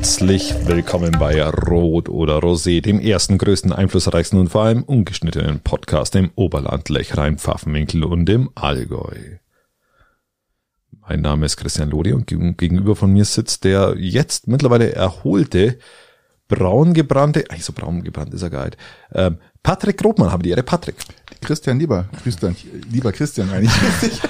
Herzlich willkommen bei Rot oder Rosé, dem ersten, größten, einflussreichsten und vor allem ungeschnittenen Podcast im Oberland, Lechrein, Pfaffenwinkel und im Allgäu. Mein Name ist Christian Lodi und gegenüber von mir sitzt der jetzt mittlerweile erholte, braun gebrannte, eigentlich so braun gebrannt ist er gar nicht, ähm, Patrick Grobmann, habe die Ehre, Patrick. Christian, lieber Christian, lieber Christian eigentlich.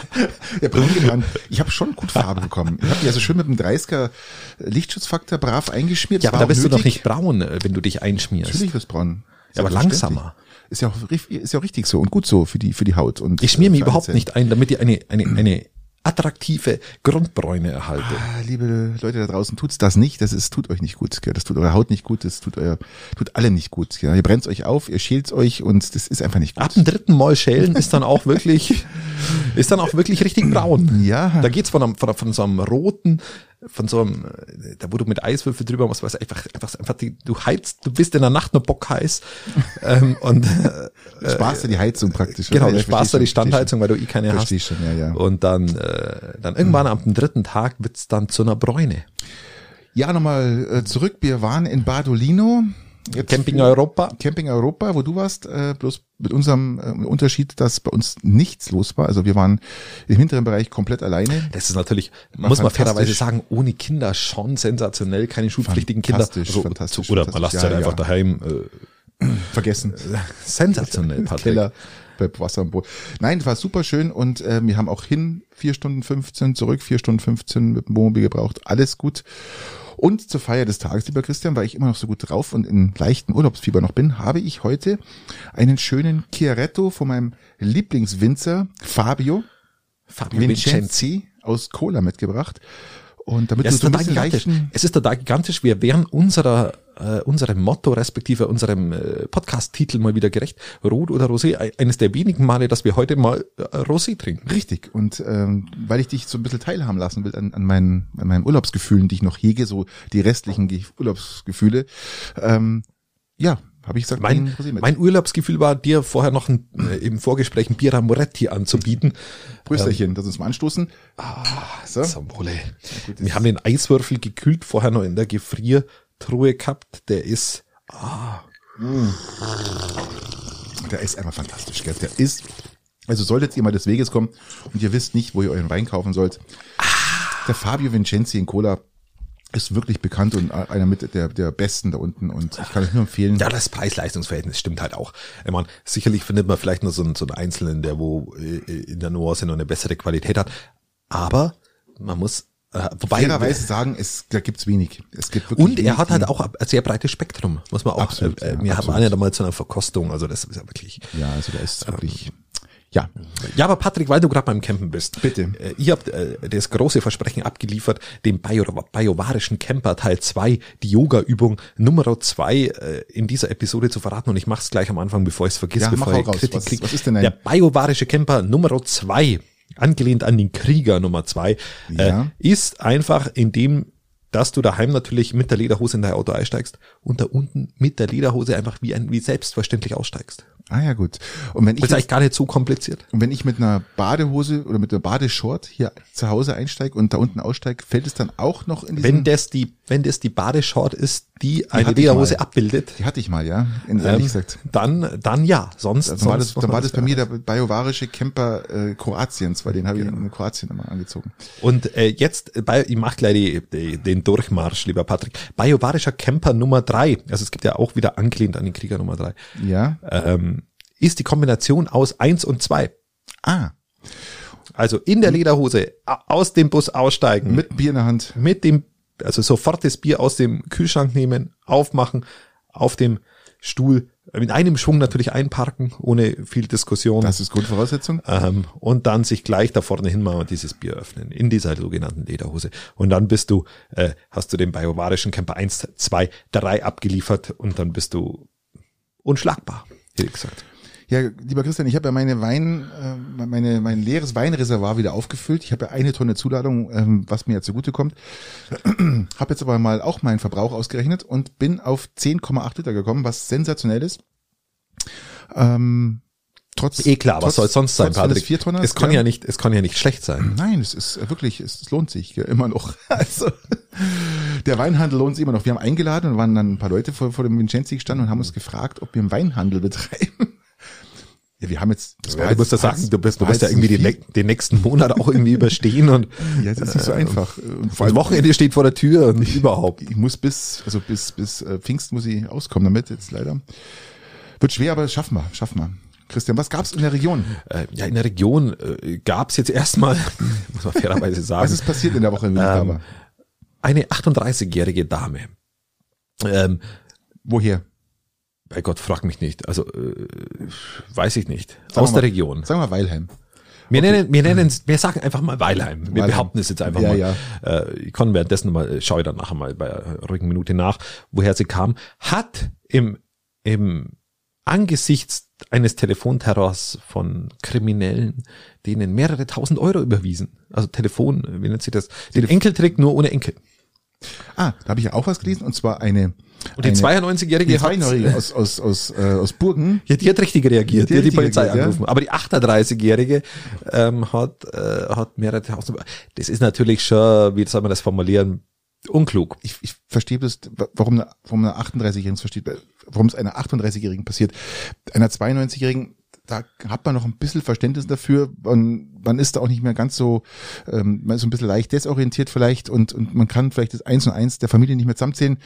ja, braun gebrannt. Ich habe schon gut Farbe bekommen. Ich habe ja so schön mit dem 30er Lichtschutzfaktor brav eingeschmiert. Ja, aber da bist nötig. du doch nicht braun, äh, wenn du dich einschmierst. Natürlich wirst braun. Ja, aber langsamer. Ist ja auch, ist ja auch richtig so und gut so für die, für die Haut. Und ich schmier mich überhaupt nicht ein, damit ihr eine, eine, eine attraktive Grundbräune erhalte. Ah, liebe Leute da draußen, tut's das nicht. Das ist, tut euch nicht gut. Gell? Das tut eure Haut nicht gut. Das tut euer, tut alle nicht gut. Gell? Ihr brennt euch auf, ihr schält's euch und das ist einfach nicht gut. Ab dem dritten Mal schälen ist dann auch wirklich, ist dann auch wirklich richtig braun. Ja. Da geht's von, einem, von, von so einem roten, von so einem, da wo du mit Eiswürfel drüber musst, was einfach, einfach, einfach die, du heizt, du bist in der Nacht nur bockheiß ähm, und äh, sparst du die Heizung praktisch. Genau, ja, du sparst du die Standheizung, weil du eh keine versteh hast. Schon, ja, ja. Und dann, äh, dann irgendwann mhm. am dritten Tag wird's dann zu einer Bräune. Ja, nochmal äh, zurück. Wir waren in Badolino Jetzt Camping Europa. Camping Europa, wo du warst, äh, bloß mit unserem äh, Unterschied, dass bei uns nichts los war. Also wir waren im hinteren Bereich komplett alleine. Das ist natürlich, war muss man fairerweise sagen, ohne Kinder schon sensationell, keine schulpflichtigen Kinder. Fantastisch, also, fantastisch. Oder man lasst ja, halt einfach ja. daheim. Äh, Vergessen. Sensationell, Patrick. Keller Wasser und Brot. Nein, war super schön und äh, wir haben auch hin vier Stunden 15, zurück vier Stunden 15 mit dem Wohnmobil gebraucht. Alles gut. Und zur Feier des Tages, lieber Christian, weil ich immer noch so gut drauf und in leichten Urlaubsfieber noch bin, habe ich heute einen schönen Chiaretto von meinem Lieblingswinzer Fabio, Fabio Vincenzi aus Cola mitgebracht. Und damit ja, du so ein bisschen leichten Es ist total gigantisch. Wir wären unserer, äh, unserem Motto, respektive unserem äh, Podcast-Titel mal wieder gerecht. Rot oder Rosé. Eines der wenigen Male, dass wir heute mal äh, Rosé trinken. Richtig. Und ähm, weil ich dich so ein bisschen teilhaben lassen will an, an, meinen, an meinen Urlaubsgefühlen, die ich noch hege, so die restlichen Urlaubsgefühle, ähm, ja, habe ich gesagt, mein, mein Urlaubsgefühl war, dir vorher noch ein, äh, im Vorgespräch ein Bira Moretti anzubieten. Prösterchen, ähm, das uns mal anstoßen. Ah, so. Samole. Ja, Wir haben den Eiswürfel gekühlt vorher noch in der Gefriertruhe gehabt. Der ist, ah. Mm. Der ist einfach fantastisch, gell? Der ist, also solltet ihr mal des Weges kommen und ihr wisst nicht, wo ihr euren Wein kaufen sollt. Ah. Der Fabio Vincenzi in Cola ist wirklich bekannt und einer mit der, der besten da unten und ich kann euch nur empfehlen. Ja, das Preis-Leistungs-Verhältnis stimmt halt auch. Ich meine, sicherlich findet man vielleicht nur so einen, so einen Einzelnen, der wo äh, in der Nuance noch eine bessere Qualität hat, aber man muss äh, wobei fairerweise sagen, es da gibt's wenig. Es gibt wirklich und er hat halt auch ein sehr breites Spektrum, muss man auch. Absolut, äh, wir absolut. haben ja damals zu einer Verkostung, also das ist ja wirklich. Ja, also da ist wirklich. Ähm, ja. Ja, aber Patrick, weil du gerade beim Campen bist. Bitte. Äh, ihr habt äh, das große Versprechen abgeliefert, dem bayovarischen Camper Teil 2, die Yoga-Übung Nummer 2 äh, in dieser Episode zu verraten. Und ich mache es gleich am Anfang, bevor ich es vergesse, ja, bevor ich Kritik was, krieg. Was ist denn ein Der bayovarische Camper Nummer 2, angelehnt an den Krieger Nummer 2, ja. äh, ist einfach in dem dass du daheim natürlich mit der Lederhose in dein Auto einsteigst und da unten mit der Lederhose einfach wie ein, wie selbstverständlich aussteigst. Ah ja, gut. Und wenn ich das ist eigentlich gar nicht so kompliziert. Und wenn ich mit einer Badehose oder mit einer Badeshort hier zu Hause einsteige und da unten aussteige, fällt es dann auch noch in Wenn das die, wenn das die Badeshort ist, die, die eine Lederhose abbildet. Die hatte ich mal, ja. In, ähm, gesagt. Dann, dann ja. Sonst, also dann war das, dann war das bei mir der bayovarische Camper äh, Kroatiens, weil den habe genau. ich in Kroatien immer angezogen. Und äh, jetzt, bei, ich mach gleich die, die, den Durchmarsch, lieber Patrick. Bayovarischer Camper Nummer drei. Also es gibt ja auch wieder angelehnt an den Krieger Nummer drei. Ja. Ähm, ist die Kombination aus eins und zwei. Ah. Also in der Lederhose aus dem Bus aussteigen. Mit Bier in der Hand. Mit dem, also sofort das Bier aus dem Kühlschrank nehmen, aufmachen, auf dem Stuhl in einem Schwung natürlich einparken, ohne viel Diskussion. Das ist Grundvoraussetzung. Ähm, und dann sich gleich da vorne hin mal dieses Bier öffnen, in dieser sogenannten Lederhose. Und dann bist du, äh, hast du den bayovarischen Camper 1, 2, 3 abgeliefert und dann bist du unschlagbar, ich gesagt. Ja, lieber Christian, ich habe ja meine Wein, äh, meine, mein leeres Weinreservoir wieder aufgefüllt. Ich habe ja eine Tonne Zuladung, ähm, was mir ja zugutekommt. habe jetzt aber mal auch meinen Verbrauch ausgerechnet und bin auf 10,8 Liter gekommen, was sensationell ist. Ähm, trotz eh klar, was soll es sonst sein, Patrick? Vier Tonner, es kann ja. ja nicht, es kann ja nicht schlecht sein. Nein, es ist wirklich, es, es lohnt sich ja, immer noch. Also Der Weinhandel lohnt sich immer noch. Wir haben eingeladen und waren dann ein paar Leute vor, vor dem Vincenzi gestanden und haben uns gefragt, ob wir einen Weinhandel betreiben. Ja, wir haben jetzt. Das ja, du musst ja sagen, du bist, du bist ja irgendwie den, den, nächsten Monat auch irgendwie überstehen und. Ja, das ist nicht so äh, einfach. Und vor allem Wochenende steht vor der Tür und ich, überhaupt. Ich muss bis, also bis, bis äh, Pfingst muss ich auskommen damit, jetzt leider. Wird schwer, aber schaffen wir, schaffen wir. Christian, was gab's in der Region? Äh, ja, in der Region äh, gab's jetzt erstmal, muss man fairerweise sagen. Was ist passiert in der Woche, da war? Eine 38-jährige Dame. Ähm, Woher? Bei Gott, frag mich nicht. Also äh, weiß ich nicht. Sagen Aus der Region. Sagen wir Weilheim. Wir okay. nennen, wir nennen, wir sagen einfach mal Weilheim. Wir Weilheim. behaupten es jetzt einfach ja, mal. Ja. Äh, ich kann währenddessen mal, schaue ich dann nachher mal bei einer ruhigen Minute nach, woher sie kam. Hat im, im angesichts eines Telefonterrors von Kriminellen denen mehrere tausend Euro überwiesen. Also Telefon, wie nennt sich das? Den Enkeltrick nur ohne Enkel. Ah, da habe ich ja auch was gelesen und zwar eine und die 92-Jährige die 92 aus, aus, aus, äh, aus Burgen. Ja, die hat richtig reagiert. Die, die hat die Polizei reagiert, angerufen. Ja. Aber die 38-Jährige ähm, hat, äh, hat mehrere tausend. Das ist natürlich schon, wie soll man das formulieren, unklug. Ich, ich verstehe das, warum, warum eine 38-Jährigen versteht, warum es einer 38-Jährigen passiert. Einer 92-Jährigen, da hat man noch ein bisschen Verständnis dafür. Man, man ist da auch nicht mehr ganz so, ähm, man ist so ein bisschen leicht desorientiert vielleicht und, und man kann vielleicht das Eins und Eins der Familie nicht mehr zusammenzählen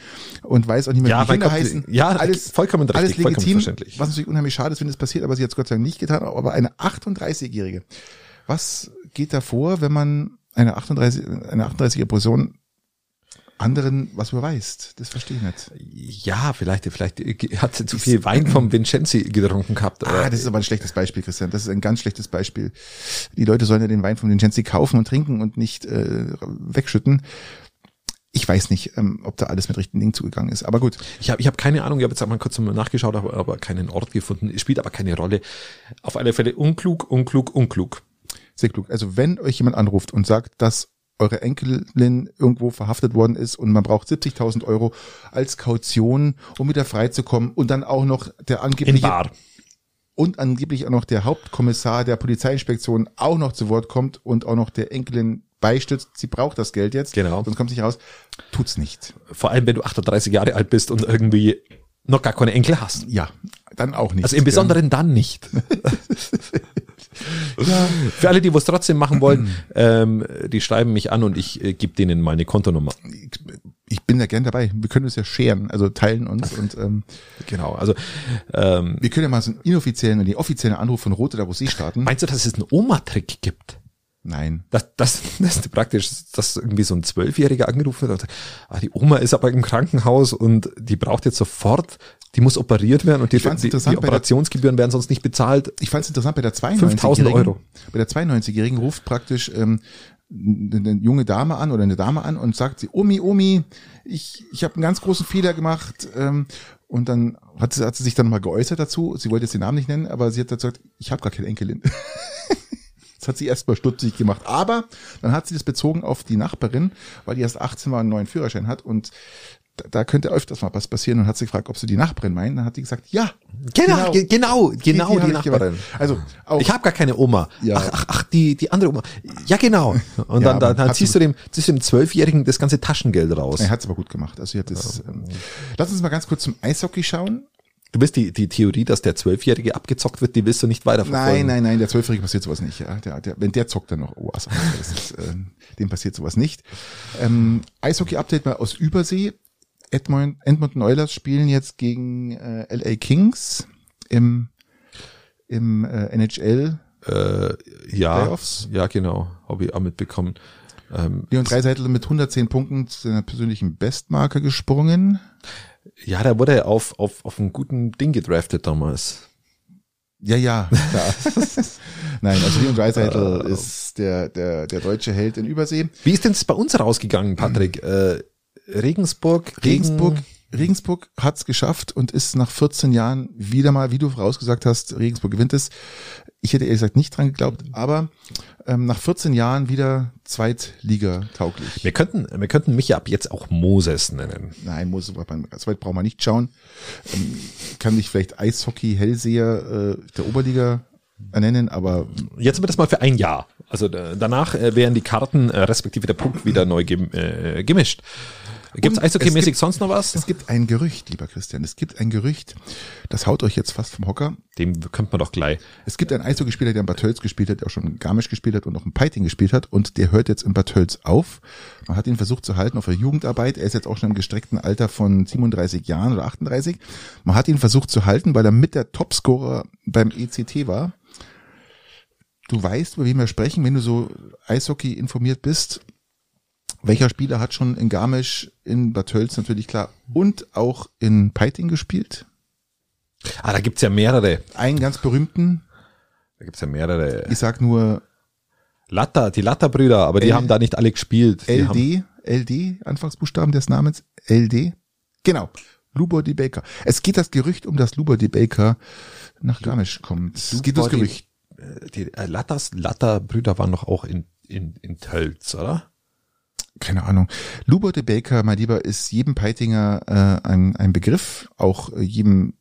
und weiß auch nicht mehr, ja, wie Kinder heißen. Ja, alles vollkommen richtig, alles legitim, was natürlich unheimlich schade ist, wenn das passiert, aber sie hat es Gott sei Dank nicht getan. Aber eine 38-Jährige, was geht da vor, wenn man eine 38, eine 38-jährige Person anderen was überweist. Das verstehe ich nicht. Ja, vielleicht, vielleicht hat sie zu viel Wein vom Vincenzi getrunken gehabt. Ah, das ist aber ein schlechtes Beispiel, Christian. Das ist ein ganz schlechtes Beispiel. Die Leute sollen ja den Wein vom Vincenzi kaufen und trinken und nicht äh, wegschütten. Ich weiß nicht, ähm, ob da alles mit richtigen Dingen zugegangen ist, aber gut. Ich habe ich hab keine Ahnung, ich habe jetzt einmal kurz nachgeschaut, aber, aber keinen Ort gefunden. Spielt aber keine Rolle. Auf alle Fälle unklug, unklug, unklug. Sehr klug. Also wenn euch jemand anruft und sagt, dass eure Enkelin irgendwo verhaftet worden ist und man braucht 70.000 Euro als Kaution, um wieder freizukommen und dann auch noch der angebliche und angeblich auch noch der Hauptkommissar der Polizeiinspektion auch noch zu Wort kommt und auch noch der Enkelin beistützt, sie braucht das Geld jetzt, genau. sonst kommt es nicht raus, tut's nicht. Vor allem, wenn du 38 Jahre alt bist und irgendwie noch gar keine Enkel hast. Ja, dann auch nicht. Also im Besonderen ja. dann nicht. ja. Für alle, die was trotzdem machen wollen, ähm, die schreiben mich an und ich äh, gebe denen mal eine Kontonummer. Ich bin da gern dabei. Wir können uns ja scheren, also teilen uns und ähm, genau. Also ähm, wir können ja mal so einen inoffiziellen und den offiziellen Anruf von Rote da wo sie starten. Meinst du, dass es einen Oma-Trick gibt? Nein. Das, das, das ist praktisch, dass irgendwie so ein Zwölfjähriger angerufen hat und sagt, ah, die Oma ist aber im Krankenhaus und die braucht jetzt sofort, die muss operiert werden und die, die, die Operationsgebühren werden sonst nicht bezahlt. Ich fand es interessant, bei der 92-Jährigen, Euro. bei der 92-Jährigen ruft praktisch ähm, eine junge Dame an oder eine Dame an und sagt sie, Omi, Omi, ich, ich habe einen ganz großen Fehler gemacht. Ähm, und dann hat sie, hat sie sich dann mal geäußert dazu. Sie wollte jetzt den Namen nicht nennen, aber sie hat gesagt, ich habe gar keine Enkelin. Das hat sie erstmal stutzig gemacht. Aber dann hat sie das bezogen auf die Nachbarin, weil die erst 18 war und einen neuen Führerschein hat und da, da könnte öfters mal was passieren und hat sie gefragt, ob sie die Nachbarin meinen. Dann hat die gesagt, ja. Genau, genau, genau, die, genau die, die Nachbarin. Also auch, ich habe gar keine Oma. Ja. Ach, ach, ach, die, die andere Oma. Ja, genau. Und ja, dann, dann, dann ziehst du dem, ziehst du dem Zwölfjährigen das ganze Taschengeld raus. Er hat es aber gut gemacht. Also ich hat das. Ähm, lass uns mal ganz kurz zum Eishockey schauen. Du bist die, die Theorie, dass der Zwölfjährige abgezockt wird, die willst du nicht weiterverfolgen. Nein, nein, nein, der Zwölfjährige passiert sowas nicht. Ja. Der, der, wenn der zockt, dann noch, oh, also, das ist, äh, dem passiert sowas nicht. Ähm, Eishockey-Update mal aus Übersee. Edmund, Edmonton Oilers spielen jetzt gegen äh, LA Kings im, im äh, NHL äh, ja, Playoffs. Ja, genau, habe ich auch mitbekommen. Ähm, Leon Dreiseitel mit 110 Punkten zu seiner persönlichen Bestmarke gesprungen. Ja, der wurde auf, auf, auf einen guten Ding gedraftet damals. Ja, ja, klar. Nein, also Leon Dreiseitel uh, ist der, der, der deutsche Held in Übersee. Wie ist denn es bei uns rausgegangen, Patrick? Mhm. Äh, Regensburg, Regensburg, Regensburg hat es geschafft und ist nach 14 Jahren wieder mal, wie du vorausgesagt hast, Regensburg gewinnt es. Ich hätte ehrlich gesagt nicht dran geglaubt, aber ähm, nach 14 Jahren wieder Zweitliga tauglich. Wir könnten, wir könnten mich ab jetzt auch Moses nennen. Nein, Moses, so weit brauchen wir nicht schauen. Ähm, kann dich vielleicht Eishockey Hellseher äh, der Oberliga ernennen, aber jetzt wird das mal für ein Jahr. Also danach äh, werden die Karten äh, respektive der Punkt wieder neu gem äh, gemischt. Gibt es eishockeymäßig sonst noch was? Es gibt ein Gerücht, lieber Christian. Es gibt ein Gerücht, das haut euch jetzt fast vom Hocker. Dem könnte man doch gleich. Es gibt einen Eishockeyspieler, der in Bad Tölz gespielt hat, der auch schon in Garmisch gespielt hat und auch in Peiting gespielt hat und der hört jetzt in Bad Tölz auf. Man hat ihn versucht zu halten auf der Jugendarbeit. Er ist jetzt auch schon im gestreckten Alter von 37 Jahren oder 38. Man hat ihn versucht zu halten, weil er mit der Topscorer beim ECT war. Du weißt, über wen wir sprechen, wenn du so Eishockey informiert bist. Welcher Spieler hat schon in Garmisch, in Bad Tölz natürlich klar und auch in Peiting gespielt? Ah, da gibt's ja mehrere. Einen ganz berühmten. Da gibt's ja mehrere. Ich sag nur Latta, die Latta-Brüder, aber die L haben da nicht alle gespielt. Die LD, LD, Anfangsbuchstaben des Namens, LD. Genau, Lubor D. Baker. Es geht das Gerücht um, dass Lubor D. Baker nach Garmisch kommt. Es geht das. Gerücht. äh, die äh, Lattas, Latta-Brüder waren doch auch in, in, in Tölz, oder? Keine Ahnung. Lubor de Baker, mein Lieber, ist jedem Peitinger äh, ein, ein Begriff, auch äh, jedem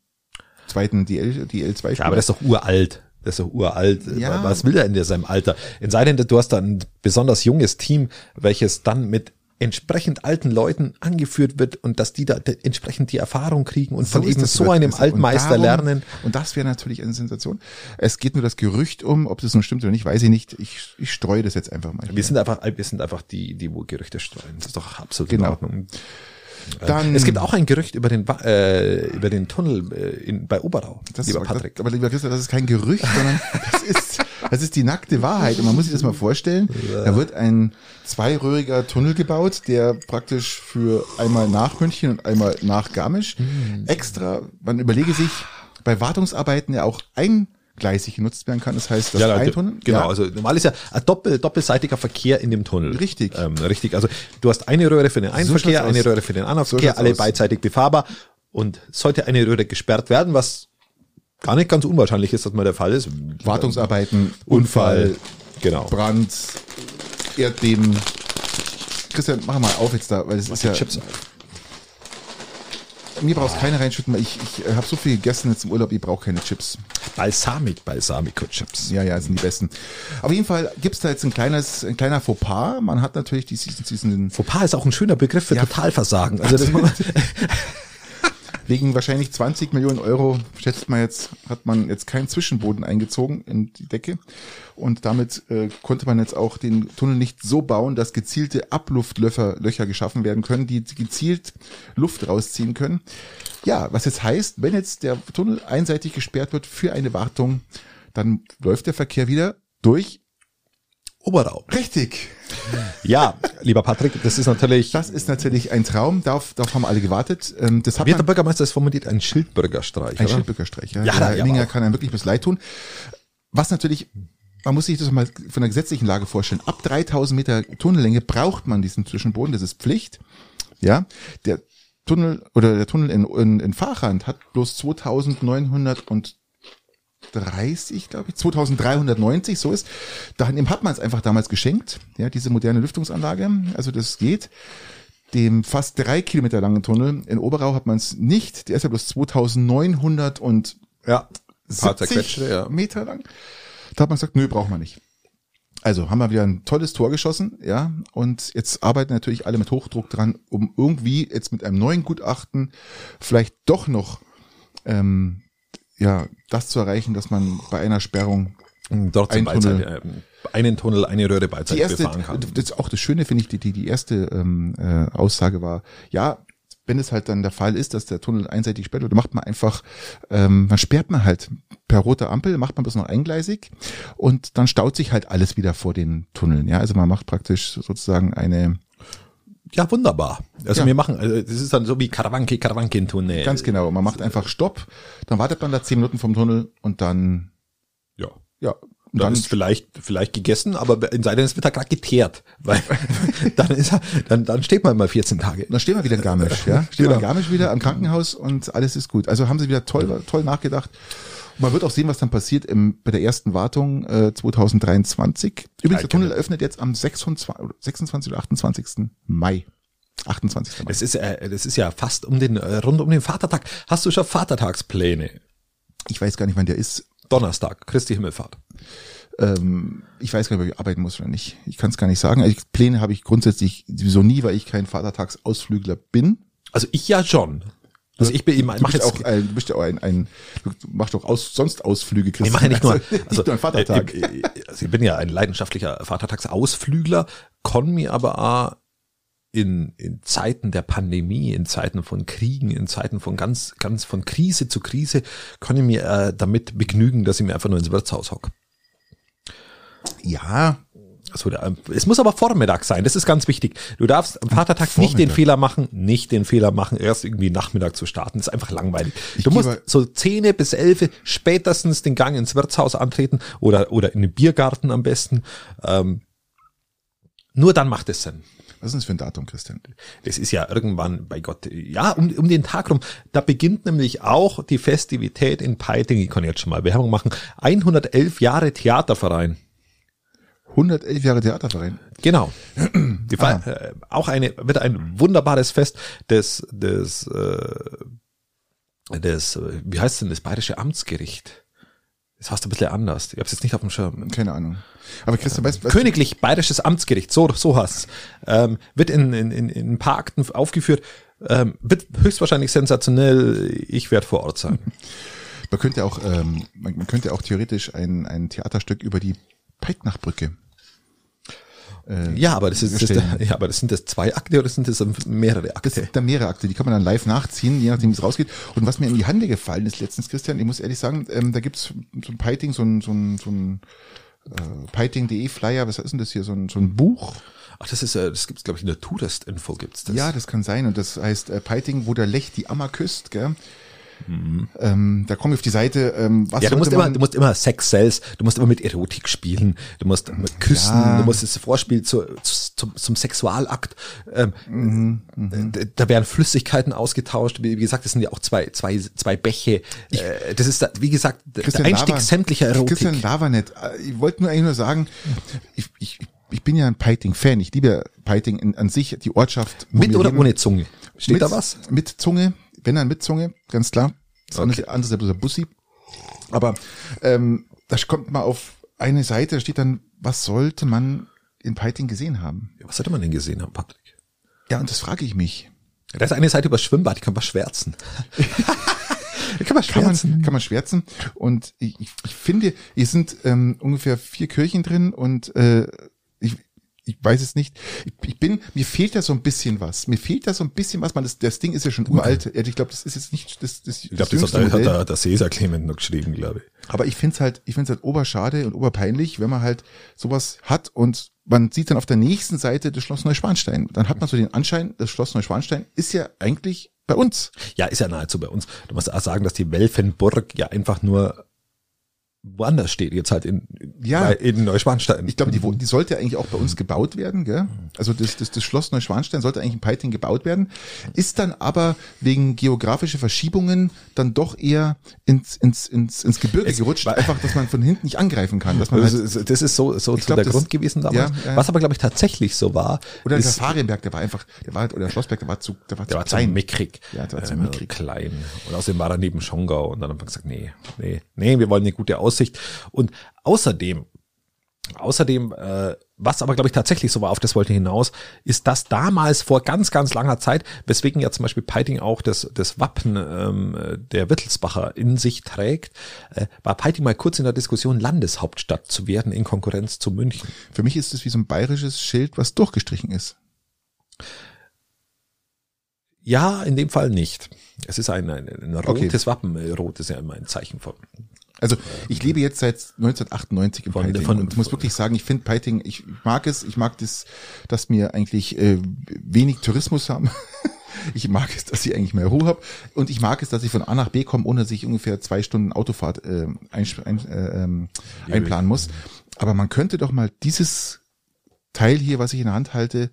zweiten DL, DL2 Ja, aber das ist doch uralt. Das ist doch uralt. Ja. Was will er in seinem Alter? In seinem, du hast da ein besonders junges Team, welches dann mit entsprechend alten Leuten angeführt wird und dass die da entsprechend die Erfahrung kriegen und von ist eben so einem Christian. Und Altmeister darum- lernen. Und das wäre natürlich eine Sensation. Es geht nur das Gerücht um, ob das nun stimmt oder nicht, weiß ich nicht. Ich, ich streue das jetzt einfach mal. Wir sind einfach, wir sind einfach die, die wo Gerüchte streuen. Das ist doch absolut Genau. in Ordnung. Dann, Es gibt auch ein Gerücht über den, äh, über den Tunnel äh, in, bei Oberau, das lieber ist, Patrick. Das, aber lieber Christian, das ist kein Gerücht, sondern das ist, das ist die nackte Wahrheit. Und man muss sich das mal vorstellen. Da wird ein zweiröhriger Tunnel gebaut, der praktisch für einmal nach München und einmal nach Garmisch Hm. extra, man überlege sich, bei Wartungsarbeiten ja auch eingleisig genutzt werden kann. Das heißt, das Ja, ein Tunnel. genau. Ja, Also normal ist ja ein doppel, doppelseitiger Verkehr in dem Tunnel. Richtig. Ähm, richtig. Also du hast eine Röhre für den einen So Verkehr, eine aus. Röhre für den anderen So Verkehr, alle aus. beidseitig befahrbar. Und sollte eine Röhre gesperrt werden, was gar nicht ganz unwahrscheinlich ist, dass mal der Fall ist. Wartungsarbeiten, Unfall. Unfall, Genau. Brand, Erdbeben. Christian, mach mal auf jetzt da, weil es ist ja. Chips. Mir brauchst keine reinschütten, weil ich, ich habe so viel gegessen jetzt im Urlaub, ich brauche keine Chips. Balsamic, Balsamico Chips. Ja, ja, das sind die besten. Auf jeden Fall gibt's da jetzt ein kleines, ein kleiner Fauxpas. Man hat natürlich diesen, diesen Fauxpas ist auch ein schöner Begriff für Ja. Totalversagen. Also das wegen wahrscheinlich 20 Millionen Euro, schätzt man jetzt, hat man jetzt keinen Zwischenboden eingezogen in die Decke. Und damit äh, konnte man jetzt auch den Tunnel nicht so bauen, dass gezielte Abluftlöcher Löcher geschaffen werden können, die gezielt Luft rausziehen können. Ja, was jetzt heißt, wenn jetzt der Tunnel einseitig gesperrt wird für eine Wartung, dann läuft der Verkehr wieder durch. Oberau. Richtig. Ja, lieber Patrick, das ist natürlich, Das ist natürlich ein Traum, darauf, darauf haben alle gewartet. Ähm, das hat wie hat der man, Bürgermeister es formuliert, ein Schildbürgerstreich, ein oder? Schildbürgerstreich. Ja, Ja, der Herr auch. kann einem wirklich bis leid tun. Was natürlich, man muss sich das mal von der gesetzlichen Lage vorstellen. Ab 3000 Meter Tunnellänge braucht man diesen Zwischenboden, das ist Pflicht. Ja, der Tunnel oder der Tunnel in, in, in Fahrrand hat bloß 2930, glaube ich, 2390, so ist. Dahin hat man es einfach damals geschenkt, ja, diese moderne Lüftungsanlage. Also das geht. Dem fast drei Kilometer langen Tunnel in Oberau hat man es nicht. Der ist ja bloß 2900 und Ja. Ein paar 70 zerquetschte, ja. Meter lang. Da hat man gesagt, nö, braucht man nicht. Also haben wir wieder ein tolles Tor geschossen, ja, und jetzt arbeiten natürlich alle mit Hochdruck dran, um irgendwie jetzt mit einem neuen Gutachten vielleicht doch noch ähm, ja das zu erreichen, dass man bei einer Sperrung Dort zum Ein Tunnel. Beizeit, äh, einen Tunnel, eine Röhre beidseitig erste, befahren kann. das auch das Schöne finde ich, die die, die erste ähm, äh, Aussage war, ja, wenn es halt dann der Fall ist, dass der Tunnel einseitig wird, dann macht man einfach, ähm, dann sperrt man halt per roter Ampel, macht man bis noch eingleisig und dann staut sich halt alles wieder vor den Tunneln. Ja, also man macht praktisch sozusagen eine, Ja, wunderbar. Also Ja. wir machen, also das ist dann so wie Karawanke, Karawanken-Tunnel. ganz genau, man macht einfach Stopp, dann wartet man da zehn Minuten vom Tunnel und dann, Ja. ja, und Dann dann ist vielleicht, vielleicht gegessen, aber in sei denn, es wird da gerade geteert. Weil dann ist er, dann, dann steht man mal 14 Tage. dann stehen wir wieder in Garmisch, ja. Stehen wir Genau. in Garmisch wieder am Krankenhaus und alles ist gut. Also haben sie wieder toll, toll nachgedacht. Und man wird auch sehen, was dann passiert im, bei der ersten Wartung äh, 2023. Übrigens, der Tunnel genau. eröffnet jetzt am 26, oder 26 oder 28. Mai. 28. Mai. Es ist, äh, das ist ja fast um den, äh, rund um den Vatertag. Hast du schon Vatertagspläne? Ich weiß gar nicht, wann der ist. Donnerstag, Christi Himmelfahrt. Ähm, ich weiß gar nicht, ob ich arbeiten muss oder nicht. Ich kann es gar nicht sagen. Also Pläne habe ich grundsätzlich sowieso nie, weil ich kein Vatertagsausflügler bin. Also ich ja schon. Also ich bin eben, du bist, auch ein, du bist ja auch ein, ein du machst doch aus, sonst Ausflüge, Christian. Ich mache nicht nur, also, nicht also, nur ein Vatertag. Äh, also ich bin ja ein leidenschaftlicher Vatertagsausflügler, kann mir aber auch in, in Zeiten der Pandemie, in Zeiten von Kriegen, in Zeiten von ganz, ganz von Krise zu Krise, kann ich mir äh, damit begnügen, dass ich mir einfach nur ins Wirtshaus hock. Ja, also, es muss aber Vormittag sein, das ist ganz wichtig. Du darfst am Vatertag Vormittag. nicht den Fehler machen, nicht den Fehler machen, erst irgendwie Nachmittag zu starten. Das ist einfach langweilig. Ich du musst so zehn bis elf spätestens den Gang ins Wirtshaus antreten oder, oder in den Biergarten am besten. Ähm, nur dann macht es Sinn. Was ist das für ein Datum, Christian? Das ist ja irgendwann, bei Gott, ja, um, um den Tag rum. Da beginnt nämlich auch die Festivität in Peiting. Ich kann jetzt schon mal Werbung machen. 111 Jahre Theaterverein. 111 Jahre Theaterverein. Genau. Die ah. äh, auch eine wird ein wunderbares Fest des des äh, des äh, wie heißt denn das bayerische Amtsgericht? Das heißt ein bisschen anders. Ich habe es jetzt nicht auf dem Schirm. Keine Ahnung. Aber Christian, weißt, weißt Königlich Bayerisches Amtsgericht, so so heißt ähm, wird in, in, in, in ein paar Akten aufgeführt. Ähm, wird höchstwahrscheinlich sensationell. Ich werde vor Ort sein. Man könnte auch, ähm, man könnte auch theoretisch ein, ein Theaterstück über die Peitnachbrücke äh, ja, aber das ist, das, ja, aber das sind das zwei Akte oder sind das mehrere Akte? Das sind da mehrere Akte, die kann man dann live nachziehen, je nachdem wie es rausgeht. Und was mir in die Hände gefallen ist letztens, Christian, ich muss ehrlich sagen, ähm, da gibt's so ein Piting, so ein, so ein, so ein äh, Piting.de Flyer, was ist denn das hier, so ein, so ein Buch? Ach, das ist, äh, das gibt's glaube ich in der Tourist-Info gibt's das. Ja, das kann sein und das heißt äh, Piting, wo der Lech die Ammer küsst, gell? Mhm. Ähm, da komme ich auf die Seite. Ähm, was ja, du musst immer, du musst immer Sex Cells, du musst immer mit Erotik spielen, du musst mit küssen, ja. du musst das Vorspiel zu, zu, zum, zum Sexualakt. Ähm, mhm, mh. Da werden Flüssigkeiten ausgetauscht. Wie, gesagt, das sind ja auch zwei, zwei, zwei Bäche. Ich, äh, das ist, da, wie gesagt, Christian der Einstieg Lava, sämtlicher Erotik. Christian Lava nicht. Ich wollte nur eigentlich nur sagen, ich, ich, ich bin ja ein Piting-Fan. Ich liebe Piting an sich, die Ortschaft. Mit oder leben. ohne Zunge? Steht mit, da was? Mit Zunge wenn dann mit Zunge, ganz klar. Das okay. andere ist der Bussi. Aber ähm, da kommt mal auf eine Seite, da steht dann, was sollte man in Peiting gesehen haben? Ja, was sollte man denn gesehen haben, Patrick? Ja, und das frage ich mich. Da ist eine Seite über Schwimmbad, die kann man schwärzen. kann man schwärzen. Kann man, kann man schwärzen. Und ich, ich, ich finde, hier sind ähm, ungefähr vier Kirchen drin und äh, ich, weiß es nicht. Ich, bin, mir fehlt da so ein bisschen was. Mir fehlt da so ein bisschen was. Man, das, das Ding ist ja schon uralt. Ich glaube, das ist jetzt nicht das. das ich glaube, das, das hat, hat der Cäsar Clement noch geschrieben, glaube ich. Aber ich finde es halt, ich finde es halt oberschade und oberpeinlich, wenn man halt sowas hat und man sieht dann auf der nächsten Seite das Schloss Neuschwanstein. Dann hat man so den Anschein, das Schloss Neuschwanstein ist ja eigentlich bei uns. Ja, ist ja nahezu bei uns. Du musst auch sagen, dass die Welfenburg ja einfach nur woanders steht, jetzt halt in, ja, in Neuschwanstein. Ich glaube, die, die sollte eigentlich auch bei uns gebaut werden, gell? Also das, das, das Schloss Neuschwanstein sollte eigentlich in Peiting gebaut werden, ist dann aber wegen geografischer Verschiebungen dann doch eher ins, ins, ins, ins Gebirge es gerutscht, einfach, dass man von hinten nicht angreifen kann. Dass man das, halt, ist, das ist so, so zu glaub, der das, Grund gewesen damals. Ja, ja. Was aber, glaube ich, tatsächlich so war. Oder ist, der Farienberg, der war einfach, der war, oder der Schlossberg, der war zu, der war der zu war klein. Zu mickrig. Ja, der war zu mickrig. Klein. Und außerdem war er neben Schongau und dann haben wir gesagt, nee, nee, nee, wir wollen eine gute Aussicht Aussicht. Und außerdem, außerdem, äh, was aber glaube ich tatsächlich so war, auf das wollte ich hinaus, ist, dass damals vor ganz, ganz langer Zeit, weswegen ja zum Beispiel Peiting auch das, das Wappen ähm, der Wittelsbacher in sich trägt, äh, war Peiting mal kurz in der Diskussion, Landeshauptstadt zu werden in Konkurrenz zu München. Für mich ist es wie so ein bayerisches Schild, was durchgestrichen ist. Ja, in dem Fall nicht. Es ist ein, ein, ein rotes okay. Wappen. Rot ist ja immer ein Zeichen von also ich lebe jetzt seit 1998 im von, Piting von, und muss wirklich sagen, ich finde Piting, ich mag es, ich mag das, dass wir eigentlich äh, wenig Tourismus haben. ich mag es, dass ich eigentlich mehr Ruhe habe und ich mag es, dass ich von A nach B komme, ohne dass ich ungefähr zwei Stunden Autofahrt äh, ein, ein, äh, ähm, einplanen muss. Aber man könnte doch mal dieses Teil hier, was ich in der Hand halte,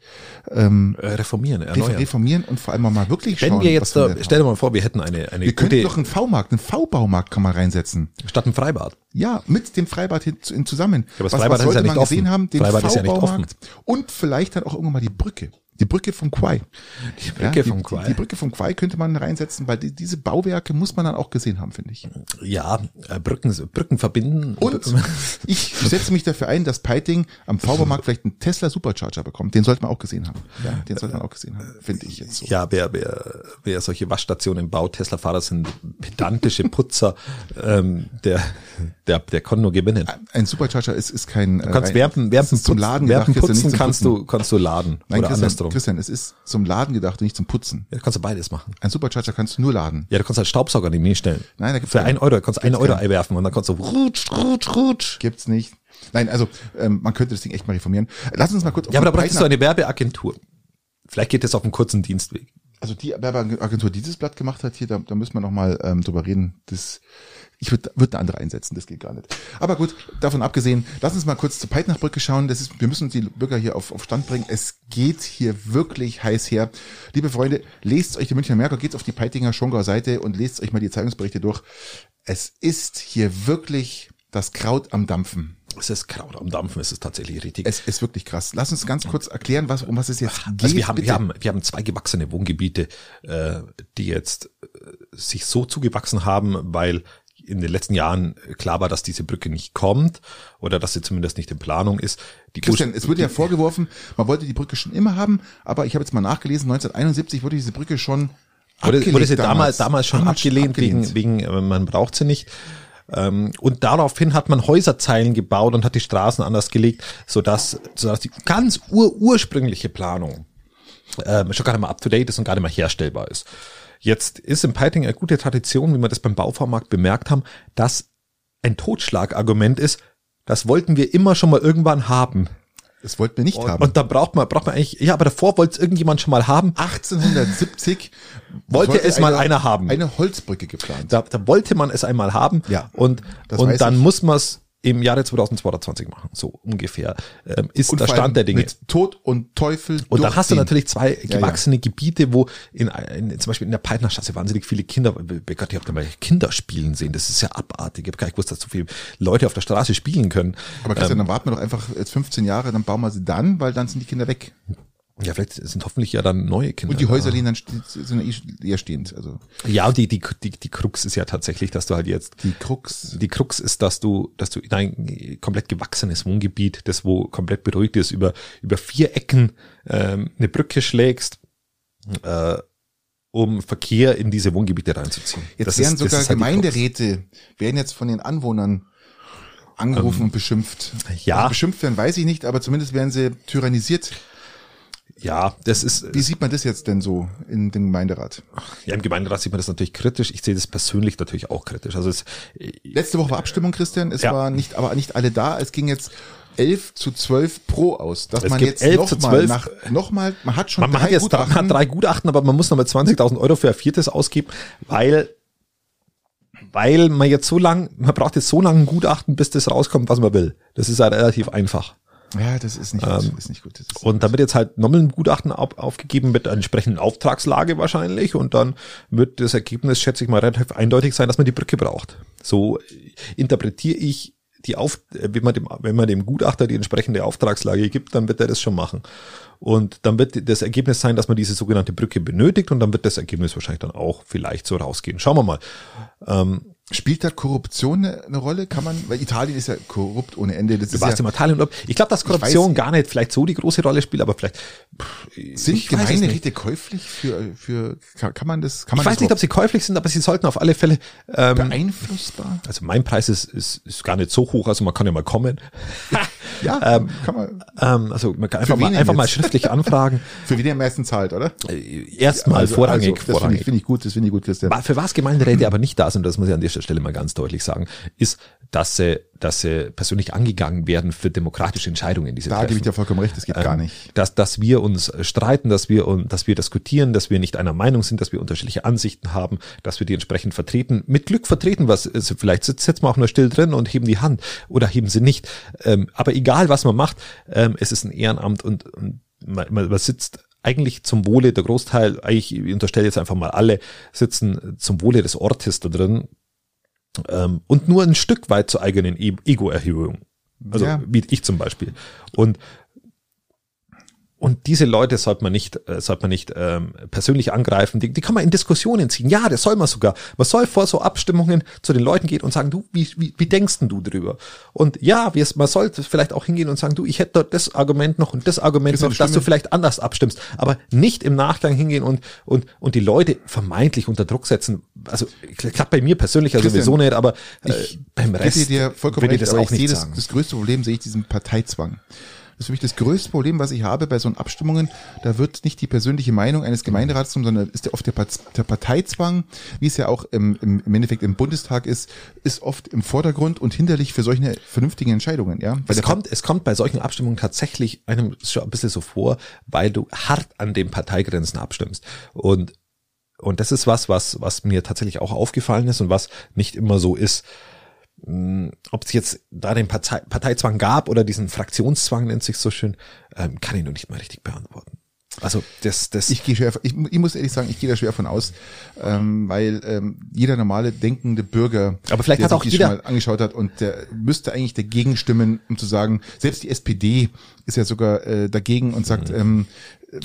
ähm, äh, reformieren, erneuern. reformieren und vor allem mal wirklich Wenn schauen. Wenn wir jetzt, da, stell dir mal vor, wir hätten eine, eine wir gute... könnten doch einen V-Markt, einen V-Baumarkt kann man reinsetzen. Statt ein Freibad. Ja, mit dem Freibad hin, in, zusammen. Ja, aber das was, Freibad was sollte ist ja nicht man offen. gesehen haben? Den V-Baumarkt ja und vielleicht dann auch irgendwann mal die Brücke Die Brücke vom Quai. Die Brücke ja, vom Quai. Die, die Brücke vom Quai könnte man reinsetzen, weil die, diese Bauwerke muss man dann auch gesehen haben, finde ich. Ja, äh, Brücken, Brücken verbinden. Und ich setze mich dafür ein, dass Peiting am Zaubermarkt vielleicht einen Tesla Supercharger bekommt. Den sollte man auch gesehen haben. Ja, den sollte man auch gesehen haben, finde ich jetzt so. Ja, wer, wer, wer solche Waschstationen baut, Tesla-Fahrer sind pedantische Putzer, ähm, der, der, der kann nur gewinnen. Ein Supercharger ist, ist kein. Du kannst während, während zum Laden während gedacht, putzen, kannst du, kannst du laden. Nein, oder andersrum. Christian, es ist zum Laden gedacht und nicht zum Putzen. Ja, kannst du beides machen. Ein Supercharger kannst du nur laden. Ja, du kannst halt Staubsauger neben mir stellen. Nein, da gibt's Für keinen. ein Euro, du kannst einen Gibt's Euro einwerfen und dann kannst du rutsch, rutsch, rutsch. Gibt's nicht. Nein, also ähm, man könnte das Ding echt mal reformieren. Lass uns mal kurz auf Ja, aber da bräuchtest du eine Werbeagentur. Vielleicht geht das auf einen kurzen Dienstweg. Also die Werbeagentur, die dieses Blatt gemacht hat hier, da, da müssen wir noch mal ähm, drüber reden. Das, ich würde würd eine andere einsetzen, das geht gar nicht. Aber gut, davon abgesehen, lass uns mal kurz zur Peitnachbrücke schauen. Das ist, wir müssen die Bürger hier auf, auf Stand bringen. Es geht hier wirklich heiß her. Liebe Freunde, lest euch die Münchner Merkur, geht's auf die Peitinger Schongauer Seite und lest euch mal die Zeitungsberichte durch. Es ist hier wirklich das Kraut am Dampfen. Es ist Kraut am Dampfen, es ist tatsächlich richtig. Es ist wirklich krass. Lass uns ganz kurz erklären, was, um was es jetzt geht. Also wir haben, bitte. wir haben, wir haben zwei gewachsene Wohngebiete, äh, die jetzt äh, sich so zugewachsen haben, weil in den letzten Jahren klar war, dass diese Brücke nicht kommt oder dass sie zumindest nicht in Planung ist. Die Christian, es wurde ja vorgeworfen, man wollte die Brücke schon immer haben, aber ich habe jetzt mal nachgelesen, 1971 wurde diese Brücke schon abgelehnt wurde sie damals, damals schon Damals abgelehnt, wegen, wegen äh, man braucht sie nicht. Ähm, Und daraufhin hat man Häuserzeilen gebaut und hat die Straßen anders gelegt, sodass, sodass die ganz ur ursprüngliche Planung ähm, schon gar nicht mehr up to date ist und gar nicht mehr herstellbar ist. Jetzt ist im Peiting eine gute Tradition, wie wir das beim Bauvormarkt bemerkt haben, dass ein Totschlagargument ist, das wollten wir immer schon mal irgendwann haben. Das wollten wir nicht Und, haben. und da braucht man, braucht man eigentlich, ja, aber davor wollte es irgendjemand schon mal haben. 1870 Wollte sollte es mal eine, einer haben. Eine Holzbrücke geplant. Da, da wollte man es einmal haben. Ja, Und, und dann ich. muss man es im Jahre 2022 machen. So ungefähr. Ähm, ist der Stand der Dinge. Mit Tod und Teufel. Und dann hast du natürlich zwei ja. gewachsene Gebiete, wo in, in zum Beispiel in der Peitnerstraße wahnsinnig viele Kinder, Gott, ihr habt ja mal Kinder spielen sehen. Das ist ja abartig. Ich habe gar nicht gewusst, dass so viele Leute auf der Straße spielen können. Aber Christian, dann warten wir doch einfach jetzt 15 Jahre, dann bauen wir sie dann, weil dann sind die Kinder weg. Ja, vielleicht sind hoffentlich ja dann neue Kinder. Und die. Häuser liegen dann sind ja eh eher stehend. Also Ja, und die, die, die, die Krux ist ja tatsächlich, dass du halt jetzt die Krux. Die Krux ist, dass du, dass du in ein komplett gewachsenes Wohngebiet, das wo komplett beruhigt ist, über, über vier Ecken ähm, eine Brücke schlägst, äh, um Verkehr in diese Wohngebiete reinzuziehen. Jetzt Das werden ist- sogar halt. Gemeinderäte, werden jetzt von den Anwohnern angerufen und beschimpft. Ähm, ja. Also beschimpft werden, weiß ich nicht, aber zumindest werden sie tyrannisiert. Ja, das ist, Wie sieht man das jetzt denn so in dem Gemeinderat? ja, im Gemeinderat sieht man das natürlich kritisch. Ich sehe das persönlich natürlich auch kritisch. Also es, Letzte Woche war Abstimmung, Christian. Es Ja. war nicht, aber nicht alle da. Es ging jetzt 11 zu 12 pro aus. Dass Es man jetzt 11 noch zu mal 12. nach, noch mal, man hat schon man, man drei hat jetzt Gutachten. man hat drei Gutachten, aber man muss nochmal 20.000 Euro für ein viertes ausgeben, weil weil man jetzt so lang, man braucht jetzt so lange ein Gutachten, bis das rauskommt, was man will. Das ist ja relativ einfach. Ja, das ist nicht gut. ist nicht gut. Ist Ähm, Und dann wird jetzt halt nochmal ein Gutachten auf, aufgegeben mit einer entsprechenden Auftragslage wahrscheinlich und dann wird das Ergebnis, schätze ich mal, relativ eindeutig sein, dass man die Brücke braucht. So interpretiere ich die auf, äh, wenn man dem, wenn man dem Gutachter die entsprechende Auftragslage gibt, dann wird er das schon machen. Und dann wird das Ergebnis sein, dass man diese sogenannte Brücke benötigt und dann wird das Ergebnis wahrscheinlich dann auch vielleicht so rausgehen. Schauen wir mal. Ähm, Spielt da Korruption eine, eine Rolle? Kann man, weil Italien ist ja korrupt ohne Ende. Das du warst ja, im Italien. Ich glaube, dass Korruption weiß- gar nicht vielleicht so die große Rolle spielt, aber vielleicht sind es nicht. Gemeinderäte käuflich für, für, kann, man das, kann man Ich weiß nicht, ob sie käuflich sind, aber sie sollten auf alle Fälle. Ähm, beeinflussbar? also mein Preis ist, ist, ist gar nicht so hoch, also man kann ja mal kommen. Ja, kann man. ähm, also man kann einfach mal einfach mal schriftlich anfragen. Für wen ihr am meisten zahlt, oder? Äh, Erstmal Also- vorrangig, also, Das finde vorrangig. ich, finde ich gut, das finde ich gut, Christian. Für was Gemeinderäte aber nicht da sind, das muss ich an dieser Stelle mal ganz deutlich sagen, ist, dass sie, dass sie persönlich angegangen werden für demokratische Entscheidungen, die sie Da treffen. gebe ich dir vollkommen recht, das geht gar Ähm, nicht. Dass, dass wir uns streiten, dass wir, dass wir diskutieren, dass wir nicht einer Meinung sind, dass wir unterschiedliche Ansichten haben, dass wir die entsprechend vertreten, mit Glück vertreten, was also vielleicht sitzt man auch nur still drin und heben die Hand oder heben sie nicht. Ähm, aber egal, was man macht, ähm, es ist ein Ehrenamt und, und man, man sitzt eigentlich zum Wohle, der Großteil, ich unterstelle jetzt einfach mal alle, sitzen zum Wohle des Ortes da drin ähm, und nur ein Stück weit zur eigenen E- Ego-Erhöhung. Also Ja. wie ich zum Beispiel. Und und diese Leute sollte man nicht, äh, sollte man nicht ähm, persönlich angreifen. Die, die kann man in Diskussionen ziehen. Ja, das soll man sogar. Man soll vor so Abstimmungen zu den Leuten gehen und sagen, du, wie, wie, wie denkst denn du drüber? Und ja, wir, man sollte vielleicht auch hingehen und sagen, du, ich hätte dort das Argument noch und das Argument das noch, dass du vielleicht anders abstimmst. Aber nicht im Nachgang hingehen und, und, und die Leute vermeintlich unter Druck setzen. Also klappt bei mir persönlich ja sowieso nicht, aber äh, beim Rest ich dir vollkommen recht, das auch ich sehe das, das größte Problem sehe ich diesen Parteizwang. Das ist für mich das größte Problem, was ich habe bei so Abstimmungen. Da wird nicht die persönliche Meinung eines Gemeinderats, sondern ist ja oft der, der Parteizwang, wie es ja auch im, im, Endeffekt im Bundestag ist, ist oft im Vordergrund und hinderlich für solche vernünftigen Entscheidungen. Ja, weil es kommt, es kommt bei solchen Abstimmungen tatsächlich einem schon ein bisschen so vor, weil du hart an den Parteigrenzen abstimmst und und das ist was, was, was mir tatsächlich auch aufgefallen ist und was nicht immer so ist. Hm, ob es jetzt da den Partei Parteizwang gab oder diesen Fraktionszwang nennt sich so schön, ähm, kann ich noch nicht mal richtig beantworten. Also das, das. Ich gehe schwer, ich, ich muss ehrlich sagen, ich gehe da schwer von aus, ähm, weil ähm, jeder normale denkende Bürger, aber vielleicht der hat auch sich jeder schon mal angeschaut hat und der müsste eigentlich dagegen stimmen, um zu sagen, selbst die SPD ist ja sogar äh, dagegen und sagt, mhm. ähm,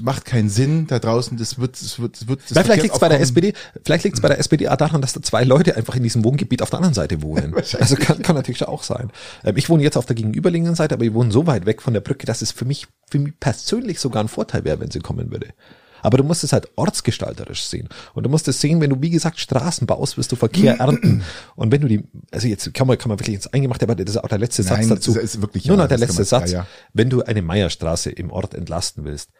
macht keinen Sinn da draußen. Das wird, das wird, das wird. Das vielleicht liegt es bei der SPD, vielleicht liegt es bei der SPD auch daran, dass da zwei Leute einfach in diesem Wohngebiet auf der anderen Seite wohnen. also kann, kann natürlich auch sein. Ähm, ich wohne jetzt auf der gegenüberliegenden Seite, aber ich wohne so weit weg von der Brücke, dass es für mich, für mich persönlich sogar ein Vorteil wäre, wenn sie kommen würde. Aber du musst es halt ortsgestalterisch sehen. Und du musst es sehen, wenn du, wie gesagt, Straßen baust, wirst du Verkehr ernten. Und wenn du die, also jetzt kann man, kann man wirklich ins Eingemachte, aber das ist auch der letzte Nein, Satz dazu. Das ist wirklich, Nur noch der letzte Satz. Ja, ja. Wenn du eine Meierstraße im Ort entlasten willst,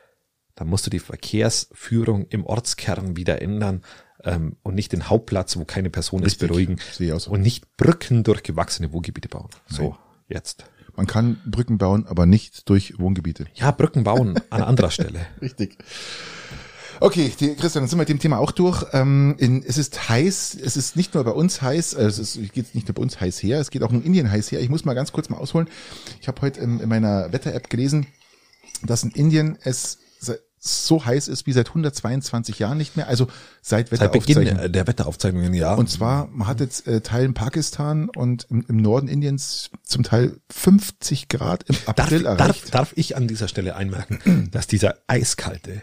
dann musst du die Verkehrsführung im Ortskern wieder ändern ähm, und nicht den Hauptplatz, wo keine Person Richtig. ist, beruhigen so. und nicht Brücken durch gewachsene Wohngebiete bauen. So, Nein. jetzt. Man kann Brücken bauen, aber nicht durch Wohngebiete. Ja, Brücken bauen an anderer Stelle. Richtig. Okay, die, Christian, dann sind wir mit dem Thema auch durch. Ähm, in, es ist heiß, es ist nicht nur bei uns heiß, äh, es ist, geht nicht nur bei uns heiß her, es geht auch in Indien heiß her. Ich muss mal ganz kurz mal ausholen. Ich habe heute in, in meiner Wetter-App gelesen, dass in Indien es so heiß ist wie seit 122 Jahren nicht mehr, also seit Wetteraufzeichnungen. Seit Beginn der Wetteraufzeichnungen, ja. Und zwar, man hat jetzt äh, Teilen Pakistan und im, im, Norden Indiens zum Teil 50 Grad im April darf, erreicht. Darf, darf ich an dieser Stelle einmerken, dass dieser eiskalte,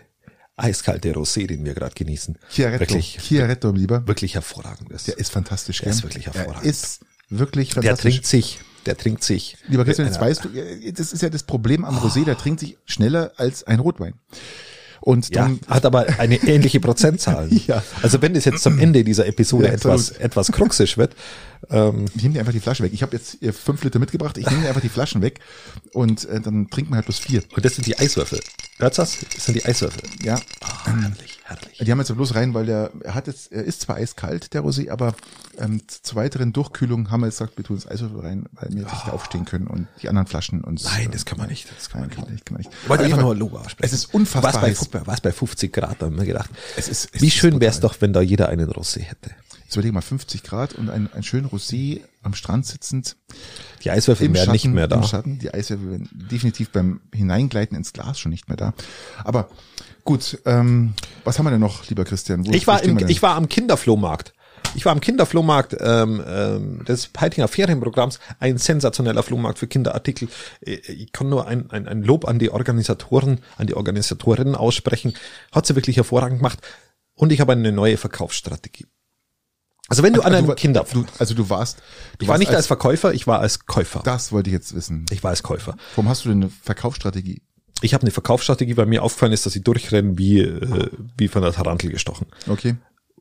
eiskalte Rosé, den wir gerade genießen, Chiaretto, wirklich, Chiaretto, lieber. wirklich hervorragend ist. Der ist fantastisch, Der gell? ist wirklich hervorragend. Der ist wirklich fantastisch. Der trinkt sich der trinkt sich. Lieber Christian, jetzt weißt du, das ist ja das Problem am Rosé, der trinkt sich schneller als ein Rotwein. Und dann, ja, hat aber eine ähnliche Prozentzahl. ja. Also wenn es jetzt zum Ende dieser Episode ja, etwas, etwas kruxisch wird. Ähm, ich nehme dir einfach die Flasche weg. Ich habe jetzt fünf Liter mitgebracht, ich nehme dir einfach die Flaschen weg und äh, dann trinken wir halt bloß vier. Und das sind die Eiswürfel. Hört's das? Das sind die Eiswürfel. Ja. Oh, herrlich, herrlich. Die haben jetzt bloß rein, weil der, er hat jetzt, er ist zwar eiskalt, der Rosé, aber ähm, zur weiteren Durchkühlung haben wir jetzt gesagt, wir tun das Eiswürfel rein, weil wir jetzt oh. nicht aufstehen können und die anderen Flaschen uns. Nein, das kann man nicht. Das kann, man, kann nicht, kann man nicht. Ich wollte einfach nur Logo aussprechen. Es ist unfassbar was bei. Was bei 50 Grad, da haben wir gedacht. Es ist, es wie schön wäre es doch, wenn da jeder einen Rosé hätte. Jetzt überlege mal 50 Grad und ein, ein schön Rosé am Strand sitzend. Die Eiswürfel werden nicht mehr da. Im Schatten. Die Eiswürfel werden definitiv beim Hineingleiten ins Glas schon nicht mehr da. Aber gut, ähm, was haben wir denn noch, lieber Christian? Wo, ich, war im, ich war am Kinderflohmarkt. Ich war am Kinderflohmarkt ähm, ähm, des Peitinger Ferienprogramms, ein sensationeller Flohmarkt für Kinderartikel. Äh, ich kann nur ein, ein, ein Lob an die Organisatoren, an die Organisatorinnen aussprechen. Hat sie wirklich hervorragend gemacht. Und ich habe eine neue Verkaufsstrategie. Also wenn du also, an einem Kinder, du, also du warst, du ich war nicht als, als, Verkäufer, ich war als Käufer. Das wollte ich jetzt wissen. Ich war als Käufer. Warum hast du denn eine Verkaufsstrategie? Ich habe eine Verkaufsstrategie, weil mir aufgefallen ist, dass ich durchrenne wie äh, wie von der Tarantel gestochen. Okay.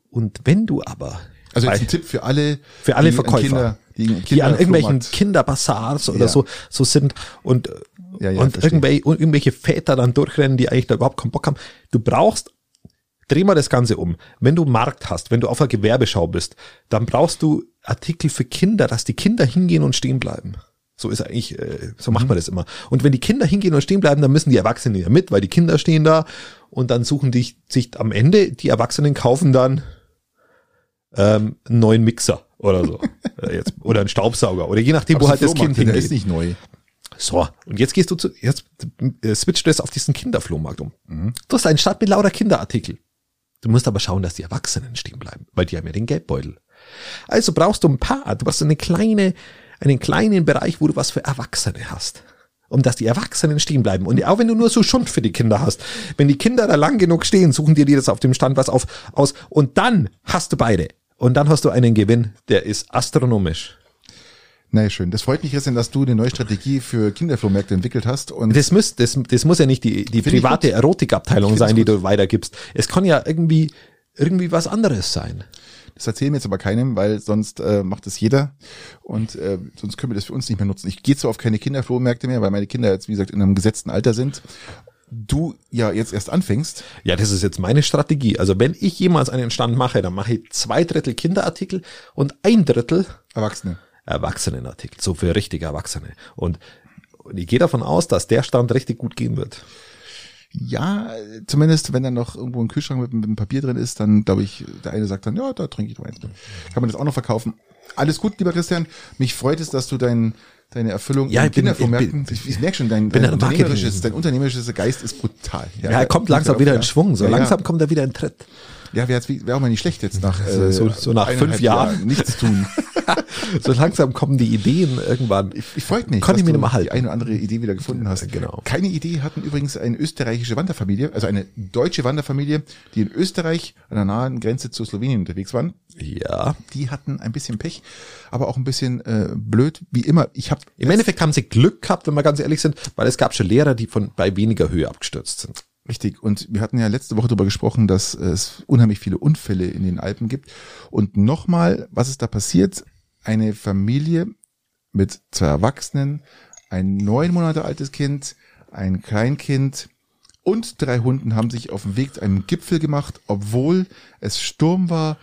Und wenn du aber also jetzt ein Tipp für alle für alle Verkäufer, Kinder, die, Kinder die an irgendwelchen Kinderbazaars oder ja. so so sind und ja, ja, und irgendwelche, irgendwelche Väter dann durchrennen, die eigentlich da überhaupt keinen Bock haben. Du brauchst dreh mal das Ganze um. Wenn du Markt hast, wenn du auf einer Gewerbeschau bist, dann brauchst du Artikel für Kinder, dass die Kinder hingehen und stehen bleiben. So ist eigentlich, äh, so macht man mhm. das immer. Und wenn die Kinder hingehen und stehen bleiben, dann müssen die Erwachsenen ja mit, weil die Kinder stehen da und dann suchen die sich am Ende, die Erwachsenen kaufen dann ähm, einen neuen Mixer oder so. Äh, jetzt, oder einen Staubsauger oder je nachdem, wo halt das Kind hingeht. Der ist nicht neu. So, und jetzt gehst du zu, jetzt äh, switcht du es auf diesen Kinderflohmarkt um. Mhm. Du hast einen Start mit lauter Kinderartikel. Du musst aber schauen, dass die Erwachsenen stehen bleiben, weil die haben ja den Geldbeutel. Also brauchst du ein paar, du brauchst eine kleine, einen kleinen Bereich, wo du was für Erwachsene hast. um dass die Erwachsenen stehen bleiben. Und auch wenn du nur so Schund für die Kinder hast, wenn die Kinder da lang genug stehen, suchen dir die das auf dem Stand was auf, aus und dann hast du beide. Und dann hast du einen Gewinn, der ist astronomisch. Na schön. Das freut mich, Christian, dass du eine neue Strategie für Kinderflohmärkte entwickelt hast. Und das, muss, das, das muss ja nicht die, die private Erotikabteilung sein, die du weitergibst. Es kann ja irgendwie, irgendwie was anderes sein. Das erzählen wir jetzt aber keinem, weil sonst äh, macht es jeder und äh, sonst können wir das für uns nicht mehr nutzen. Ich gehe zwar auf keine Kinderflohmärkte mehr, weil meine Kinder jetzt, wie gesagt, in einem gesetzten Alter sind. Du ja jetzt erst anfängst. Ja, das ist jetzt meine Strategie. Also wenn ich jemals einen Stand mache, dann mache ich zwei Drittel Kinderartikel und ein Drittel Erwachsene. Erwachsenenartikel, so für richtige Erwachsene. Und, und ich gehe davon aus, dass der Stand richtig gut gehen wird. Ja, zumindest wenn dann noch irgendwo ein Kühlschrank mit, mit einem Papier drin ist, dann glaube ich, der eine sagt dann, ja, da trinke ich eins. Kann man das auch noch verkaufen. Alles gut, lieber Christian. Mich freut es, dass du dein, deine Erfüllung ja, in Kindervormärkten, ich, ich merke schon, dein, dein, unternehmerisches, dein unternehmerisches Geist ist brutal. Ja, ja er kommt langsam wieder in Schwung, so ja, langsam kommt er wieder in Tritt. Ja, wäre wär auch mal nicht schlecht jetzt nach äh, so, so nach fünf Jahren Jahr nichts tun. so langsam kommen die Ideen irgendwann. Ich, ich freut mich, Konnte ich mir mal halten. die eine oder andere Idee wieder gefunden hast. Genau. Keine Idee hatten übrigens eine österreichische Wanderfamilie, also eine deutsche Wanderfamilie, die in Österreich an der nahen Grenze zu Slowenien unterwegs waren. Ja. Die hatten ein bisschen Pech, aber auch ein bisschen äh, blöd, wie immer. Ich habe Im Endeffekt haben sie Glück gehabt, wenn wir ganz ehrlich sind, weil es gab schon Lehrer, die von bei weniger Höhe abgestürzt sind. Richtig. Und wir hatten ja letzte Woche darüber gesprochen, dass es unheimlich viele Unfälle in den Alpen gibt. Und nochmal, was ist da passiert? Eine Familie mit zwei Erwachsenen, ein neun Monate altes Kind, ein Kleinkind und drei Hunden haben sich auf dem Weg zu einem Gipfel gemacht, obwohl es Sturm war,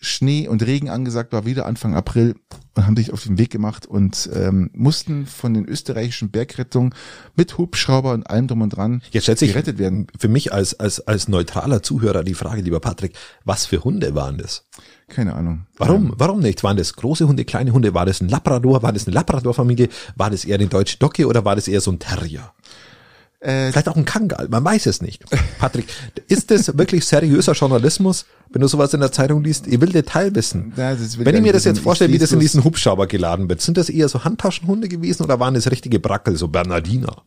Schnee und Regen angesagt war, wieder Anfang April und haben sich auf den Weg gemacht und ähm, mussten von den österreichischen Bergrettungen mit Hubschrauber und allem drum und dran Jetzt stellt sich gerettet werden. Für mich als, als, als neutraler Zuhörer die Frage, lieber Patrick, was für Hunde waren das? Keine Ahnung. Warum? Warum nicht? Waren das große Hunde, kleine Hunde? War das ein Labrador? War das eine Labrador-Familie? War das eher eine deutsche Docke oder war das eher so ein Terrier? Äh, Vielleicht auch ein Kangal, man weiß es nicht. Patrick, ist das wirklich seriöser Journalismus, wenn du sowas in der Zeitung liest? Ich will Detail wissen. Ja, wenn ich mir das jetzt vorstelle, wie das in diesen Hubschrauber geladen wird, sind das eher so Handtaschenhunde gewesen oder waren das richtige Brackel, so Bernardiner?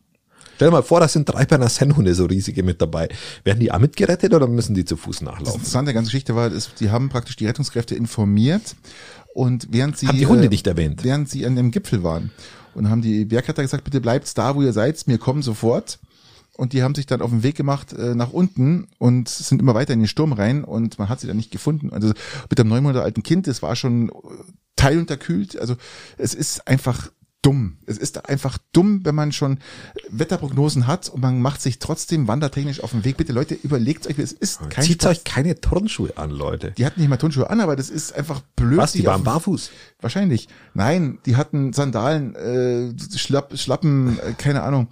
Stell dir mal vor, da sind drei Berner Sennhunde, so riesige mit dabei. Werden die auch mitgerettet oder müssen die zu Fuß nachlaufen? Das Interessante der ganzen Geschichte war, ist, die haben praktisch die Rettungskräfte informiert und während sie... Haben die Hunde äh, nicht erwähnt? Während sie an dem Gipfel waren. Und haben die Bergretter gesagt, bitte bleibt da, wo ihr seid, wir kommen sofort und die haben sich dann auf den Weg gemacht äh, nach unten und sind immer weiter in den Sturm rein und man hat sie dann nicht gefunden. Also mit dem neun Monate alten Kind, das war schon teilunterkühlt. Also es ist einfach dumm. Es ist einfach dumm, wenn man schon Wetterprognosen hat und man macht sich trotzdem wandertechnisch auf den Weg. Bitte Leute, überlegt euch, es ist kein Zieht Spaß. euch keine Turnschuhe an, Leute. Die hatten nicht mal Turnschuhe an, aber das ist einfach blöd. Was, die waren barfuß? Wahrscheinlich. Nein, die hatten Sandalen, äh, Schlapp, Schlappen, äh, keine Ahnung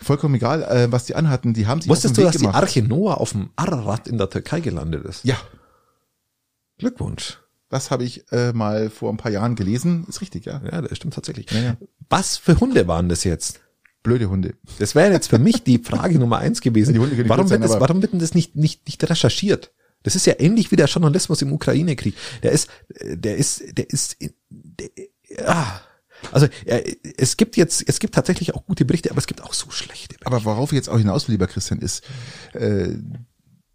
vollkommen egal, äh, was die anhatten. Die haben sich Wusstest du, dass gemacht. die Arche Noah auf dem Ararat in der Türkei gelandet ist? Ja. Glückwunsch. Das habe ich äh, mal vor ein paar Jahren gelesen. Ist richtig, ja. Ja, das stimmt tatsächlich. Ja, ja. Was für Hunde waren das jetzt? Blöde Hunde. Das wäre jetzt für mich die Frage Nummer eins gewesen. warum, wird das, warum wird denn das nicht, nicht, nicht recherchiert? Das ist ja ähnlich wie der Journalismus im Ukraine-Krieg. Der ist, der ist, der ist, der, ah, also äh, es gibt jetzt, es gibt tatsächlich auch gute Berichte, aber es gibt auch so schlechte. Berichte. Aber worauf ich jetzt auch hinaus will, lieber Christian, ist äh,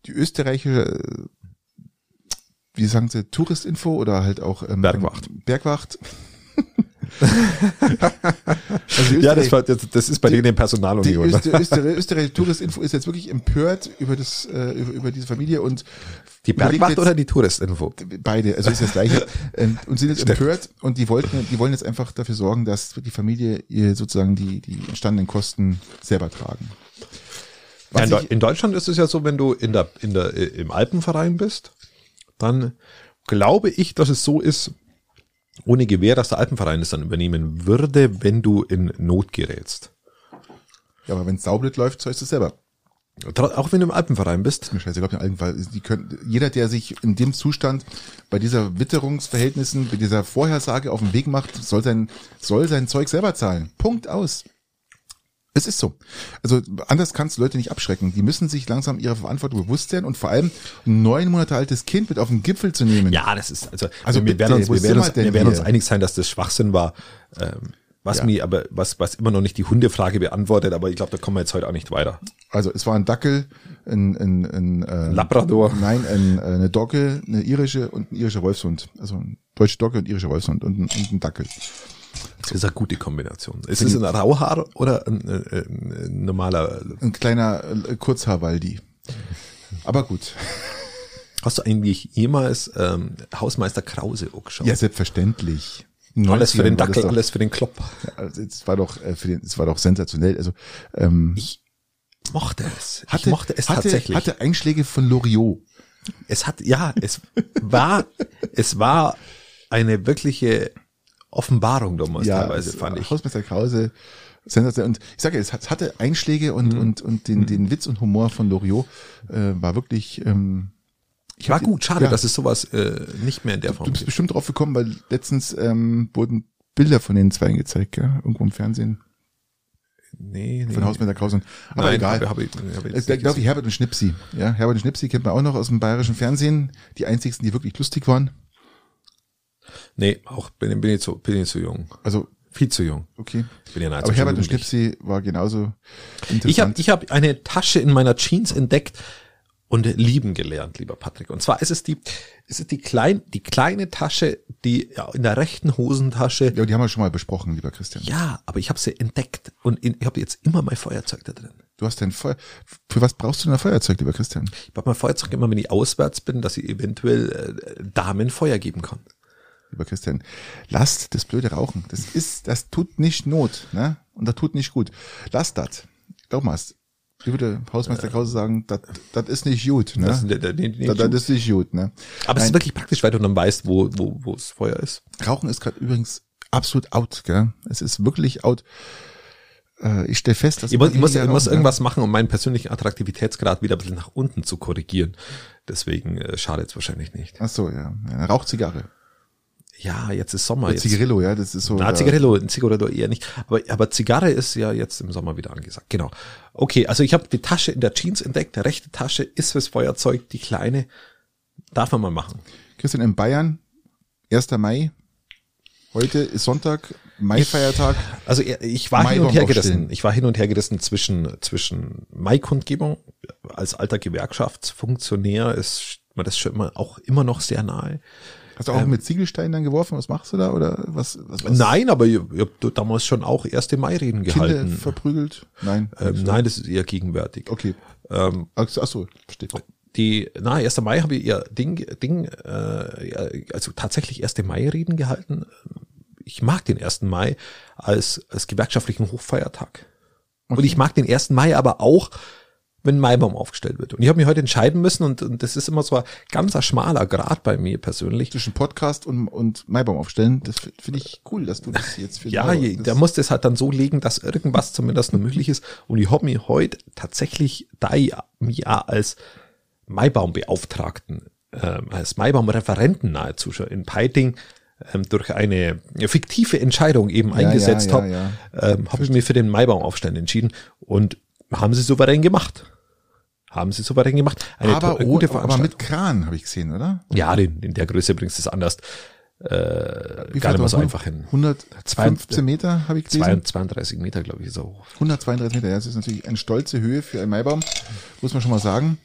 die österreichische, wie sagen Sie, Touristinfo oder halt auch ähm, Bergwacht. Bergwacht. also ja, das, war, das, das ist bei die, denen Personalunion. Die Öster, Österreich, Österreich Touristinfo ist jetzt wirklich empört über das äh, über, über diese Familie und die Bergwacht oder die Touristinfo? Beide, also ist das gleiche. Ähm, und sind jetzt Stimmt. empört und die wollten, die wollen jetzt einfach dafür sorgen, dass die Familie ihr sozusagen die die entstandenen Kosten selber tragen. Ja, in, in, Deutschland ist es ja so, wenn du in der, in der, äh, im Alpenverein bist, dann glaube ich, dass es so ist, ohne Gewähr, dass der Alpenverein es dann übernehmen würde, wenn du in Not gerätst. Ja, aber wenn es saublöd läuft, sollst du es selber. Auch wenn du im Alpenverein bist. Mir scheiße, ich glaube, Alpenverein, die können, jeder, der sich in dem Zustand bei dieser Witterungsverhältnissen, bei dieser Vorhersage auf den Weg macht, soll sein, soll sein Zeug selber zahlen. Punkt aus. Es ist so. Also anders kannst du Leute nicht abschrecken. Die müssen sich langsam ihrer Verantwortung bewusst sein und vor allem ein neun Monate altes Kind mit auf den Gipfel zu nehmen. Ja, das ist also, also wir werden uns, wir werden uns, wir werden uns einig sein, dass das Schwachsinn war. Ähm, Was ja. mir aber, was, was immer noch nicht die Hundefrage beantwortet, aber ich glaube, da kommen wir jetzt heute auch nicht weiter. Also es war ein Dackel, ein, ein, ein, äh, Labrador. Nein, ein, eine Dogge, eine irische und ein irischer Wolfshund. Also ein deutsche Dogge und irischer Wolfshund und ein, und ein Dackel. Das ist eine gute Kombination. Ist es ein Rauhaar oder ein, ein, ein normaler? Ein kleiner äh, Kurzhaarwaldi. Aber gut. Hast du eigentlich jemals ähm, Hausmeister Krause angeschaut? Ja, selbstverständlich. Alles für den Dackel, alles für den Klopp. Ja, also es war doch äh, für den, es war doch sensationell. Also ähm, ich mochte es. Hatte, ich mochte es hatte, tatsächlich. Hatte Einschläge von Loriot. Es hat, ja, es war, es war eine wirkliche Offenbarung damals ja, teilweise, fand ich. Hausmeister Krause, sensationell. Und ich sage ja, es hatte Einschläge und, mhm. und, und den, mhm. den Witz und Humor von Loriot äh, war wirklich ähm, ich war gut, schade, ja. dass es sowas äh, nicht mehr in der Form Du bist gibt. bestimmt drauf gekommen, weil letztens ähm, wurden Bilder von den zwei gezeigt, gell? irgendwo im Fernsehen. Nee, nee. Von Haus mit der Krause. Aber Nein, egal. Hab, hab ich, hab ich äh, glaube ich, Herbert und Schnipsi. Ja, Herbert und Schnipsi kennt man auch noch aus dem bayerischen Fernsehen. Die einzigsten, die wirklich lustig waren. Nee, auch bin, bin ich zu, bin ich zu jung. Also viel zu jung. Okay. Bin ja Aber Herbert und Schnipsi war genauso interessant. Ich habe ich hab eine Tasche in meiner Jeans entdeckt, und lieben gelernt, lieber Patrick. Und zwar ist es die, ist es die klein, die kleine Tasche, die ja, in der rechten Hosentasche. Ja, die haben wir schon mal besprochen, lieber Christian. Ja, aber ich habe sie entdeckt und in, ich habe jetzt immer mein Feuerzeug da drin. Du hast dein Feuer. Für was brauchst du denn ein Feuerzeug, lieber Christian? Ich brauche mein Feuerzeug immer, wenn ich auswärts bin, dass ich eventuell äh, Damen Feuer geben kann. Lieber Christian, lasst das blöde Rauchen. Das ist, das tut nicht Not, ne? Und das tut nicht gut. Lasst das. Glaub mal, wie würde Hausmeister Krause sagen, das das ist nicht gut, ne? Das, das, das, das ist nicht gut, ne? Aber Nein. es ist wirklich praktisch, weil du dann weißt, wo, wo, wo es Feuer ist. Rauchen ist gerade übrigens absolut out, gell? Es ist wirklich out. Äh, ich stelle fest, dass ich muss, ich muss, ich muss irgendwas machen, um meinen persönlichen Attraktivitätsgrad wieder ein bisschen nach unten zu korrigieren. Deswegen äh, schadet es wahrscheinlich nicht. Ach so, ja. Eine Rauchzigarre ja, jetzt ist Sommer. Jetzt, Zigarillo, ja, das ist so. Na, Zigarillo, Zigarillo eher nicht. Aber, aber Zigarre ist ja jetzt im Sommer wieder angesagt. Genau. Okay, also ich habe die Tasche in der Jeans entdeckt. Der rechte Tasche ist fürs Feuerzeug, die kleine darf man mal machen. Christian, in Bayern, 1. Mai, heute ist Sonntag, Mai-Feiertag. Also ich war hin und her gerissen. Ich war hin und her gerissen zwischen, zwischen Mai-Kundgebung als alter Gewerkschaftsfunktionär ist mir das schon immer, auch immer noch sehr nahe. Hast du auch ähm, mit Ziegelsteinen dann geworfen? Was machst du da? Oder was? was, was? Nein, aber ich, ich habe damals schon auch erste Mai-Reden gehalten. Kinder verprügelt? Nein. Ähm, nein, das ist eher gegenwärtig. Okay. Ähm, ach so, versteht. Die, na, 1. Mai habe ich eher Ding, Ding, äh, also tatsächlich erste Mai-Reden gehalten. Ich mag den 1. Mai als, als gewerkschaftlichen Hochfeiertag. Okay. Und ich mag den 1. Mai aber auch, wenn ein Maibaum aufgestellt wird. Und ich habe mich heute entscheiden müssen und, und das ist immer so ein ganzer schmaler Grad bei mir persönlich. Zwischen Podcast und, und Maibaum aufstellen, das finde ich cool, dass du das jetzt für Ja, je, der muss das halt dann so legen, dass irgendwas zumindest noch möglich ist. Und ich habe mir heute tatsächlich da ich mich als Maibaumbeauftragten, äh, als Maibaumreferenten nahezu schon in Peiting ähm, durch eine fiktive Entscheidung eben ja, eingesetzt ja, ja, habe, ähm, habe ich mir für den Maibaum aufstellen entschieden und haben sie souverän gemacht haben sie souverän gemacht. Eine aber, gute aber mit Kran habe ich gesehen, oder? Ja, in, in der Größe bringst du es anders. Äh, Wie gar nicht mehr so einfach hin. 115 Meter habe ich gesehen. 32 Meter, glaube ich, ist auch. 132 Meter, ja, das ist natürlich eine stolze Höhe für ein Maibaum, muss man schon mal sagen.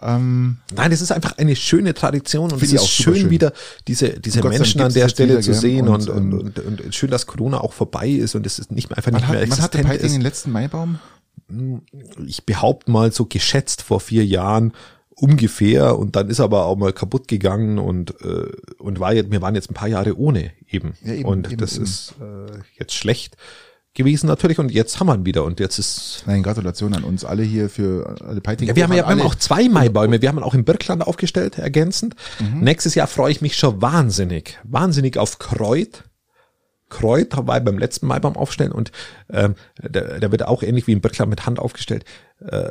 Ähm, Nein, es ist einfach eine schöne Tradition und es ist schön, schön, wieder diese, diese Menschen an der Stelle zu sehen und, und, und, und, und, schön, dass Corona auch vorbei ist und es ist nicht mehr einfach nicht mehr existent Man hatte Peiting den letzten Maibaum? Ich behaupte mal so geschätzt vor vier Jahren ungefähr und dann ist aber auch mal kaputt gegangen und äh, und war jetzt wir waren jetzt ein paar Jahre ohne eben, ja, eben und eben, das eben. ist äh, jetzt schlecht gewesen natürlich und jetzt haben wir ihn wieder und jetzt ist Nein, Gratulation an uns alle hier für alle Peiting. Ja, wir haben ja wir haben auch zwei Maibäume, wir haben ihn auch im Birkland aufgestellt, ergänzend. Mhm. Nächstes Jahr freue ich mich schon wahnsinnig, wahnsinnig auf Kreuz Kräuter war beim letzten Mal beim Aufstellen und ähm, der, der wird auch ähnlich wie in Böttcher mit Hand aufgestellt. Äh,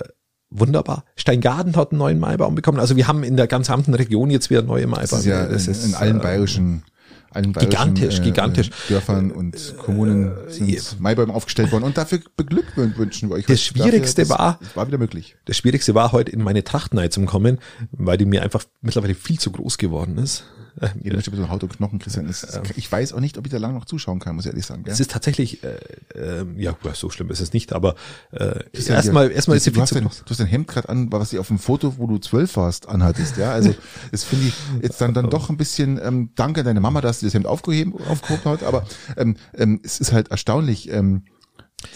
wunderbar. Steingarten hat einen neuen Maibaum bekommen. Also wir haben in der gesamten Region jetzt wieder neue Maibäume. Das ist ja das in, ist, in allen äh, bayerischen allen gigantisch, äh, gigantisch. Dörfern und Kommunen äh, sind äh, Maibäume aufgestellt worden und dafür beglückwünschen wir euch. Das Schwierigste dafür, war, das war wieder möglich. Das Schwierigste war heute in meine Trachtenei zu kommen, weil die mir einfach mittlerweile viel zu groß geworden ist Du bist so Haut und Knochen, Christian. Ist, ähm, ich weiß auch nicht, ob ich da lange noch zuschauen kann, muss ich ehrlich sagen. Gell? Es ist tatsächlich, äh, äh, ja, so schlimm ist es nicht, aber äh, erstmal erstmal ist du, hast dein, du hast dein Hemd gerade an, was sie auf dem Foto, wo du zwölf warst, anhattest. Ja, also das finde ich jetzt dann dann doch ein bisschen. Ähm, danke deine Mama, dass sie das Hemd aufgehoben, aufgehoben hat, aber ähm, ähm, es ist halt erstaunlich. Ähm,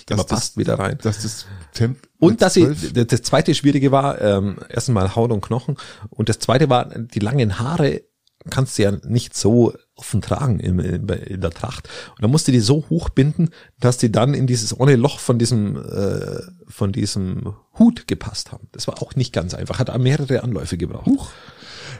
dass passt das, wieder rein. Dass das Temp und dass sie, das zweite Schwierige war, ähm, erstmal Haut und Knochen und das zweite war, die langen Haare kannst du ja nicht so offen tragen in, in, der Tracht. Und dann musst du die so hoch binden, dass die dann in dieses ohne Loch von diesem, äh, von diesem Hut gepasst haben. Das war auch nicht ganz einfach, hat mehrere Anläufe gebraucht. Huch.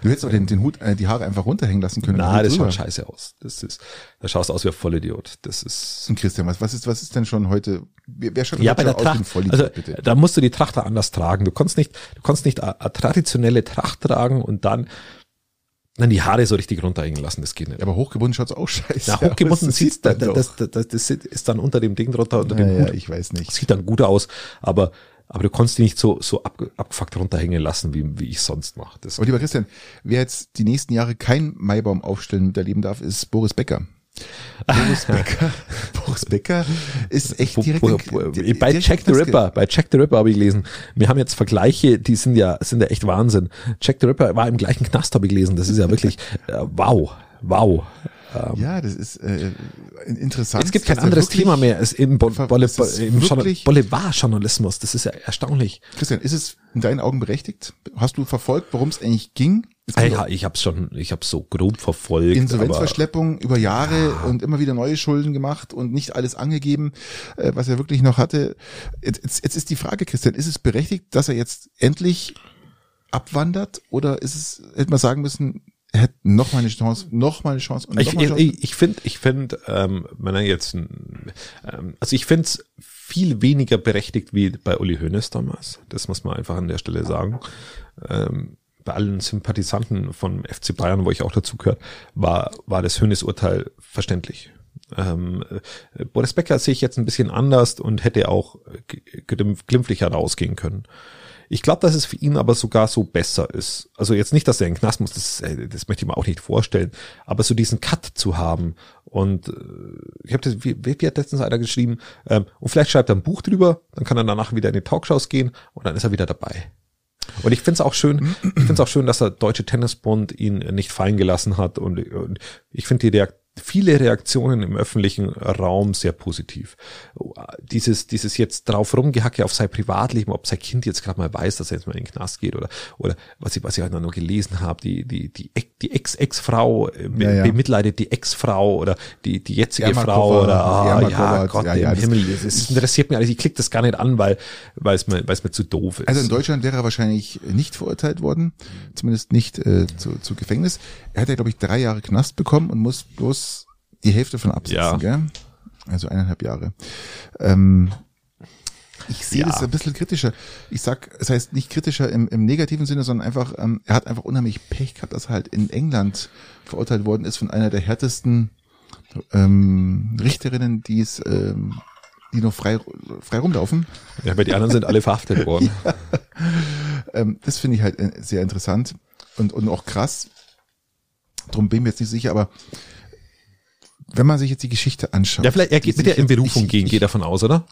Du hättest auch den, den Hut, äh, die Haare einfach runterhängen lassen können. Na, das schaut scheiße aus. Das ist, da schaust du aus wie ein Vollidiot. Das ist. Und Christian, was, was ist, was ist denn schon heute, wer schon ja, bei der Tracht, also, bitte? da musst du die Tracht anders tragen. Du kannst nicht, du kannst nicht eine, eine traditionelle Tracht tragen und dann dann die Haare so richtig runterhängen lassen, das geht nicht. Aber hochgebunden schaut's auch scheiße. Ja, hochgebunden sieht da, das, das, das, das ist dann unter dem Ding drunter, unter ja, dem Hut. Ja, ich weiß nicht. Sieht dann gut aus, aber aber du konntest die nicht so, so ab, abgefuckt runterhängen lassen, wie, wie ich sonst mache. Aber lieber Christian, wer jetzt die nächsten Jahre kein Maibaum aufstellen miterleben darf, ist Boris Becker. Boris Becker, Boris Becker ist echt direkt, bo, direkt bei Jack the Ripper, bei Jack the Ripper habe ich gelesen. Wir haben jetzt Vergleiche, die sind ja sind ja echt Wahnsinn. Jack the Ripper war im gleichen Knast habe ich gelesen. Das ist ja wirklich äh, wow, wow. Ähm, ja, das ist äh, interessant. Es gibt kein anderes Thema mehr. Es im, Bo Bo im Boulevardjournalismus. Das ist ja erstaunlich. Christian, ist es in deinen Augen berechtigt? Hast du verfolgt, worum es eigentlich ging? Ah, ja, ich habe schon, ich habe so grob verfolgt. Insolvenzverschleppung über Jahre ja. und immer wieder neue Schulden gemacht und nicht alles angegeben, äh, was er wirklich noch hatte. Jetzt, jetzt, jetzt ist die Frage, Christian, ist es berechtigt, dass er jetzt endlich abwandert oder ist es, hätte man sagen müssen, er hätte noch mal eine Chance, noch mal eine Chance und ich, Chance. Ich, finde, ich finde, ähm, wenn er jetzt, ähm, also ich finde es viel weniger berechtigt wie bei Uli Hoeneß damals. Das muss man einfach an der Stelle sagen. Ähm, bei allen Sympathisanten von FC Bayern, wo ich auch dazu gehört, war, war das Hoeneß-Urteil verständlich. Ähm, äh, Boris Becker sehe ich jetzt ein bisschen anders und hätte auch glimpflicher rausgehen können. Ich glaube, dass es für ihn aber sogar so besser ist. Also jetzt nicht, dass er in den Knast muss, das, äh, das möchte ich mir auch nicht vorstellen, aber so diesen Cut zu haben. Und äh, ich habe das, wie, wie hat letztens einer geschrieben, ähm, und vielleicht schreibt er ein Buch drüber, dann kann er danach wieder in die Talkshows gehen und dann ist er wieder dabei. Und ich finde es auch schön, ich finde auch schön, dass der Deutsche Tennisbund ihn nicht fallen gelassen hat. Und, und ich finde die Reaktion viele Reaktionen im öffentlichen Raum sehr positiv. Dieses, dieses jetzt drauf rumgehacke auf sein Privatleben, ob sein Kind jetzt gerade mal weiß, dass er jetzt mal in den Knast geht oder, oder was ich, was ich halt noch gelesen habe, die, die, die, die Ex-Ex-Frau äh, ja, ja. bemitleidet die Ex-Frau oder die, die jetzige Ermakova, Frau oder, ah, ja, Gott ja, ja, im Himmel, es interessiert mich alles, ich klicke das gar nicht an, weil, weil es mir, weil es mir zu doof ist. Also in Deutschland wäre er wahrscheinlich nicht verurteilt worden, zumindest nicht äh, zu, zu Gefängnis. Er hat ja, glaube ich, drei Jahre Knast bekommen und muss bloß die Hälfte von absitzen, ja. gell? Also eineinhalb Jahre. Ähm, ich sehe ja. das ein bisschen kritischer. Ich sag, es das heißt nicht kritischer im, im negativen Sinne, sondern einfach, ähm, er hat einfach unheimlich Pech gehabt, dass er halt in England verurteilt worden ist von einer der härtesten ähm, Richterinnen, die es, ähm, die noch frei, frei rumlaufen. Ja, aber die anderen sind alle verhaftet worden. ja. ähm, das finde ich halt äh, sehr interessant und, und auch krass. Drum bin ich mir jetzt nicht sicher, aber wenn man sich jetzt die Geschichte anschaut. Ja, vielleicht, er geht mit der in Berufung ich, gehen, ich, geht davon aus, oder?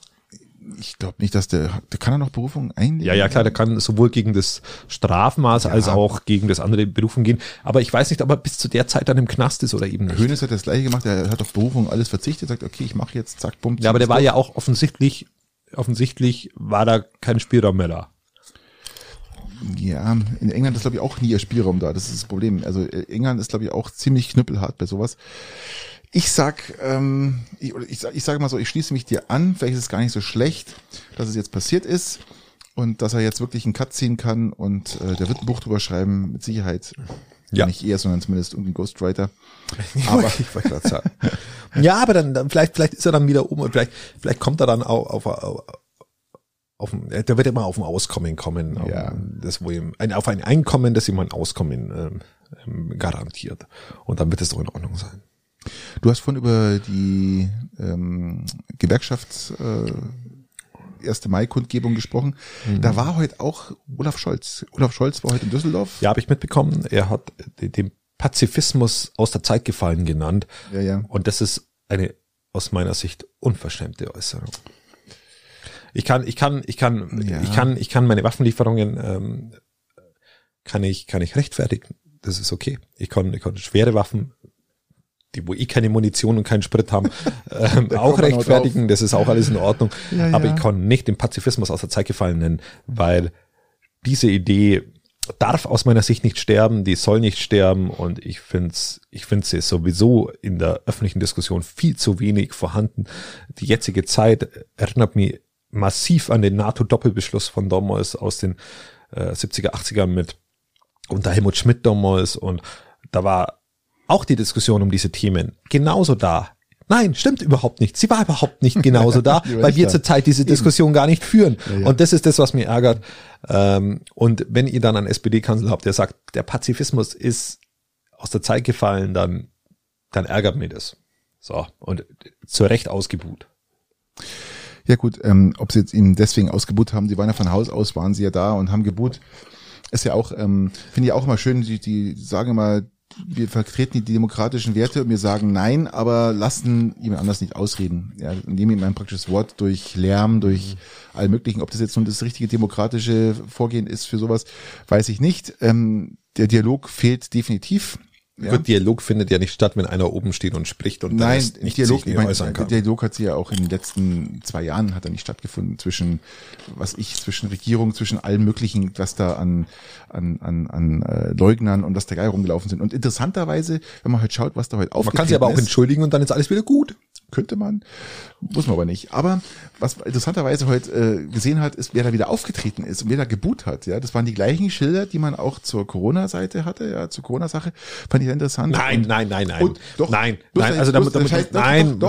Ich glaube nicht, dass der, der kann er noch Berufung einlegen. Ja, ja, klar, der kann sowohl gegen das Strafmaß ja. als auch gegen das andere Berufung gehen. Aber ich weiß nicht, ob er bis zu der Zeit dann im Knast ist oder eben nicht. Hönes hat das gleiche gemacht, er hat auf Berufung alles verzichtet, sagt, okay, ich mache jetzt, zack, bumm. Ja, aber der war ja auch offensichtlich, offensichtlich war da kein Spielraum mehr da. Ja, in England ist, glaube ich, auch nie ihr Spielraum da. Das ist das Problem. Also England ist, glaube ich, auch ziemlich knüppelhart bei sowas. Ich sag, ähm, ich, ich, ich sage mal so, ich schließe mich dir an, vielleicht ist es gar nicht so schlecht, dass es jetzt passiert ist und dass er jetzt wirklich einen Cut ziehen kann und äh, der wird ein Buch drüber schreiben, mit Sicherheit. Ja. Nicht er, sondern zumindest irgendein Ghostwriter. Aber ich wollte gerade sagen. ja, aber dann, dann vielleicht, vielleicht ist er dann wieder um und vielleicht, vielleicht kommt er dann auch auf, auf, auf der wird immer auf ein Auskommen kommen, ja. das wo ihm, ein, auf ein Einkommen, das ihm ein Auskommen ähm, ähm garantiert. Und dann wird es doch in Ordnung sein. Du hast vorhin über die ähm, Gewerkschafts äh, 1. Mai-Kundgebung gesprochen. Mhm. Da war heute auch Olaf Scholz. Olaf Scholz war heute in Düsseldorf. Ja, habe ich mitbekommen. Er hat den Pazifismus aus der Zeit gefallen genannt. Ja, ja. Und das ist eine aus meiner Sicht unverschämte Äußerung. Ich kann, ich kann, ich kann, Ja. ich kann, ich kann meine Waffenlieferungen ähm, kann ich, kann ich rechtfertigen. Das ist okay. Ich kann, ich kann schwere Waffen, die wo eh keine Munition und keinen Sprit haben, ähm, auch rechtfertigen. Das ist auch alles in Ordnung. Ja, Aber ja. ich kann nicht den Pazifismus aus der Zeit gefallen nennen, weil diese Idee darf aus meiner Sicht nicht sterben, die soll nicht sterben und ich find's, ich finde sie sowieso in der öffentlichen Diskussion viel zu wenig vorhanden. Die jetzige Zeit erinnert mich massiv an den NATO-Doppelbeschluss von damals aus den äh, 70er, 80er mit unter Helmut Schmidt damals und da war auch die Diskussion um diese Themen genauso da. Nein, stimmt überhaupt nicht. Sie war überhaupt nicht genauso da, weil wir zurzeit diese Diskussion gar nicht führen. Ja, ja. Und das ist das, was mich ärgert. Ähm, und wenn ihr dann einen SPD-Kanzler habt, der sagt, der Pazifismus ist aus der Zeit gefallen, dann, dann ärgert mich das. So, und zu Recht ausgebuht. Ja gut, ähm, ob sie jetzt ihn deswegen ausgebucht haben, die waren ja von Haus aus, waren sie ja da und haben gebucht. Ist ja auch, ähm, finde ich auch immer schön, die, die sagen immer, wir vertreten die demokratischen Werte und wir sagen nein, aber lassen jemand anders nicht ausreden. Ja, nehmen ihm ein praktisches Wort durch Lärm, durch all möglichen. Ob das jetzt nun das richtige demokratische Vorgehen ist für sowas, weiß ich nicht. Ähm, der Dialog fehlt definitiv. Ja. Gut, Dialog findet ja nicht statt, wenn einer oben steht und spricht und der Nein, Rest nicht Dialog, sich ich nicht meine, äußern der kann. Dialog hat sie ja auch in den letzten zwei Jahren hat er nicht stattgefunden zwischen, was ich, zwischen Regierung, zwischen allem möglichen, was da an, an, an, an äh, Leugnern und was da geil rumgelaufen sind. Und interessanterweise, wenn man halt schaut, was da heute Man aufgetreten kann sich aber auch ist, entschuldigen und dann ist alles wieder gut. Könnte man, muss man aber nicht. Aber was man interessanterweise heute äh, gesehen hat, ist, wer da wieder aufgetreten ist und wer da geboot hat. Ja, das waren die gleichen Schilder, die man auch zur Corona-Seite hatte, ja, zur Corona-Sache. Fand ich interessant. Nein, Und- nein, nein, nein. und doch, nein, nein, also da, heißt, doch,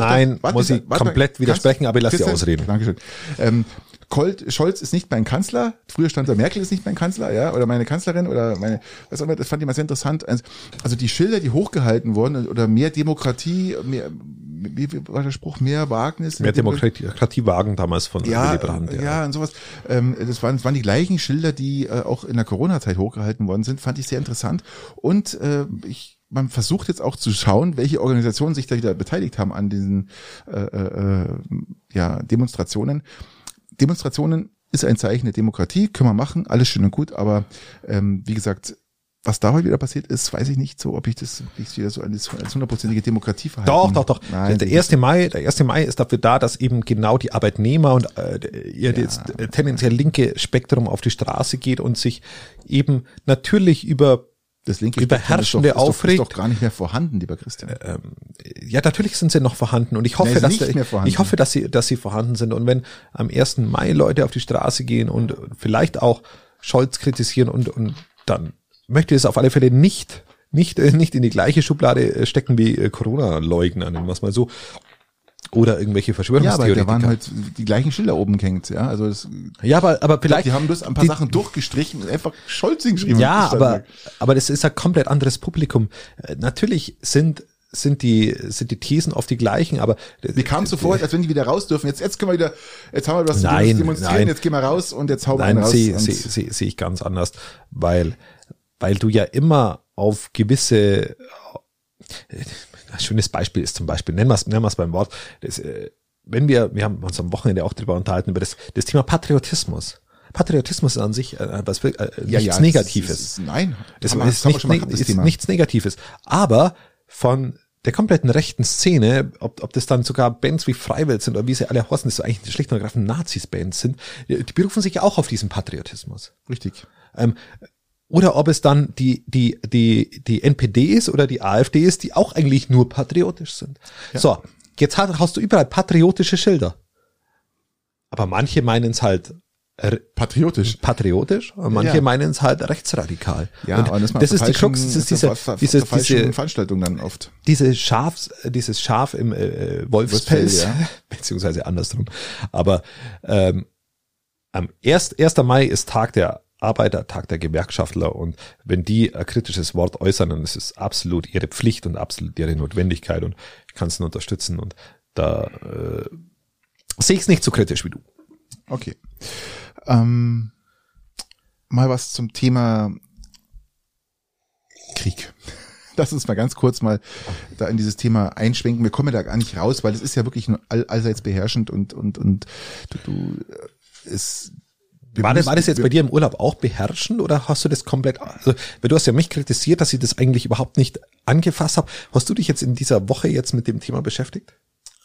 nein, nein, muss ich warte, komplett kannst- widersprechen, aber ich lasse dir ausreden. Dankeschön. Ähm, Colt, Scholz ist nicht mein Kanzler. Früher stand da Merkel ist nicht mein Kanzler, ja, oder meine Kanzlerin oder meine, was auch immer. Das fand ich mal sehr interessant. Also, also die Schilder, die hochgehalten wurden oder mehr Demokratie, mehr, wie, war der Spruch, mehr Wagnis, Mehr Demokratie wagen damals von ja, Willy Brandt. ja, und sowas. Ähm, das, waren, das waren die gleichen Schilder, die äh, auch in der Corona-Zeit hochgehalten worden sind. Fand ich sehr interessant. Und äh, ich man versucht jetzt auch zu schauen, welche Organisationen sich da wieder beteiligt haben an diesen äh, äh, ja, Demonstrationen. Demonstrationen ist ein Zeichen der Demokratie, können wir machen, alles schön und gut, aber ähm, wie gesagt, was da heute wieder passiert ist, weiß ich nicht so, ob ich das ich wieder so als hundertprozentige Demokratie verhalte. Doch, doch, doch. Nein, der 1. Mai, der 1. Mai ist dafür da, dass eben genau die Arbeitnehmer und äh, ihr Ja. das tendenziell linke Spektrum auf die Straße geht und sich eben natürlich über das linke überherrschende Spektrum ist doch, ist, doch, aufregt. ist doch gar nicht mehr vorhanden, lieber Christian. ja, natürlich sind sie noch vorhanden und ich hoffe, Nein, dass ich hoffe, dass sie, dass sie vorhanden sind und wenn am 1. Mai Leute auf die Straße gehen und vielleicht auch Scholz kritisieren und, und dann möchte ich es auf alle Fälle nicht, nicht, äh, nicht in die gleiche Schublade äh, stecken wie äh, Corona-Leugner, nennen wir es mal so. Oder irgendwelche Ja, aber da waren halt die gleichen Schilder oben gehängt, ja. Also das, ja, aber, aber vielleicht. die haben bloß ein paar die- Sachen durchgestrichen und einfach Scholz hingeschrieben. Ja, aber, aber das ist ein komplett anderes Publikum. Äh, Natürlich sind, sind die, sind die Thesen oft die gleichen, aber Mir kam es so vor, als wenn die wieder raus dürfen. Jetzt, jetzt können wir wieder, jetzt haben wir was Nein, zu demonstrieren, nein. jetzt gehen wir raus und jetzt hauen wir Nein, einen raus. sehe seh, seh, seh ich ganz anders, weil, weil du ja immer auf gewisse, ein schönes Beispiel ist zum Beispiel, nennen wir es nennen wir es beim Wort, das, äh, wenn wir, wir haben uns am Wochenende auch darüber unterhalten, über das, das Thema Patriotismus. Patriotismus ist an sich äh, was, äh, nichts ja, ja, das Negatives. Ist, ist, nein, wir- ist, haben wir nicht, ne- das ist nichts Negatives. Aber von der kompletten rechten Szene, ob, ob das dann sogar Bands wie Freiwild sind oder wie sie alle heißen, das so eigentlich schlicht und ergreifend Nazis-Bands sind, die die berufen sich ja auch auf diesen Patriotismus. Richtig. Ähm, oder ob es dann die, die, die, die NPD ist oder die AfD ist, die auch eigentlich nur patriotisch sind. So, jetzt hast, hast du überall patriotische Schilder. Aber manche meinen es halt Patriotisch. patriotisch und manche Ja. meinen es halt rechtsradikal. Ja, und aber das, das ist die Krux, das ist diese, diese, diese, Veranstaltung dann oft. diese Schafs, dieses Schaf im äh, Wolfspelz, Wolfsfell, ja. beziehungsweise andersrum. Aber ähm, am 1. 1. Mai ist Tag der Arbeiter, Tag der Gewerkschaftler und wenn die ein kritisches Wort äußern, dann ist es absolut ihre Pflicht und absolut ihre Notwendigkeit und ich kann es nur unterstützen und da äh, sehe ich es nicht so kritisch wie du. Okay. Ähm, mal was zum Thema Krieg. lass uns mal ganz kurz mal da in dieses Thema einschwenken. Wir kommen da gar nicht raus, weil es ist ja wirklich nur all, allseits beherrschend und, und, und du, du es, war, das, war das jetzt bei dir im Urlaub auch beherrschend oder hast du das komplett, also, weil du hast ja mich kritisiert, dass ich das eigentlich überhaupt nicht angefasst habe. Hast du dich jetzt in dieser Woche jetzt mit dem Thema beschäftigt?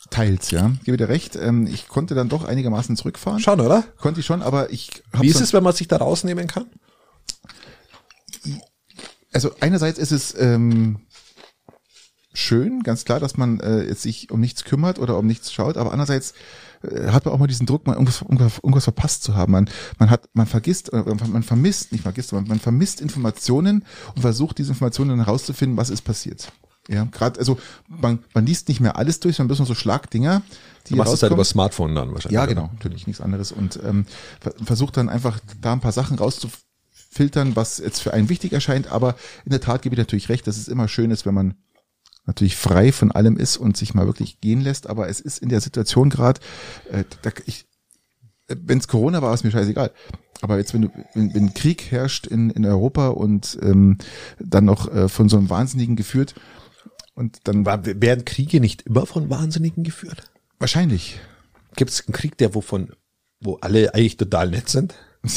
Teils, ja. Gebe dir recht. Ähm, ich konnte dann doch einigermaßen zurückfahren. Schon, oder? Konnte ich schon, aber ich Wie ist es, wenn man sich da rausnehmen kann? Also einerseits ist es ähm, schön, ganz klar, dass man äh, jetzt sich um nichts kümmert oder um nichts schaut, aber andererseits hat man auch mal diesen Druck, mal irgendwas, irgendwas, irgendwas verpasst zu haben. Man, man hat, man vergisst, äh, man vermisst, nicht vergisst, man, man vermisst Informationen und versucht diese Informationen herauszufinden, was ist passiert. Ja, gerade, also man, man liest nicht mehr alles durch, sondern bloß noch so Schlagdinger, die Du machst es halt über Smartphone dann wahrscheinlich. Ja, genau, natürlich nichts anderes und ähm, versucht dann einfach da ein paar Sachen rauszufiltern, was jetzt für einen wichtig erscheint, aber in der Tat gebe ich natürlich recht, dass es immer schön ist, wenn man natürlich frei von allem ist und sich mal wirklich gehen lässt, aber es ist in der Situation gerade, äh, wenn es Corona war, ist mir scheißegal. Aber jetzt, wenn du, wenn, wenn Krieg herrscht in, in Europa und ähm, dann noch äh, von so einem Wahnsinnigen geführt, und dann war, werden Kriege nicht immer von Wahnsinnigen geführt? Wahrscheinlich. Gibt es einen Krieg, der wovon, wo alle eigentlich total nett sind?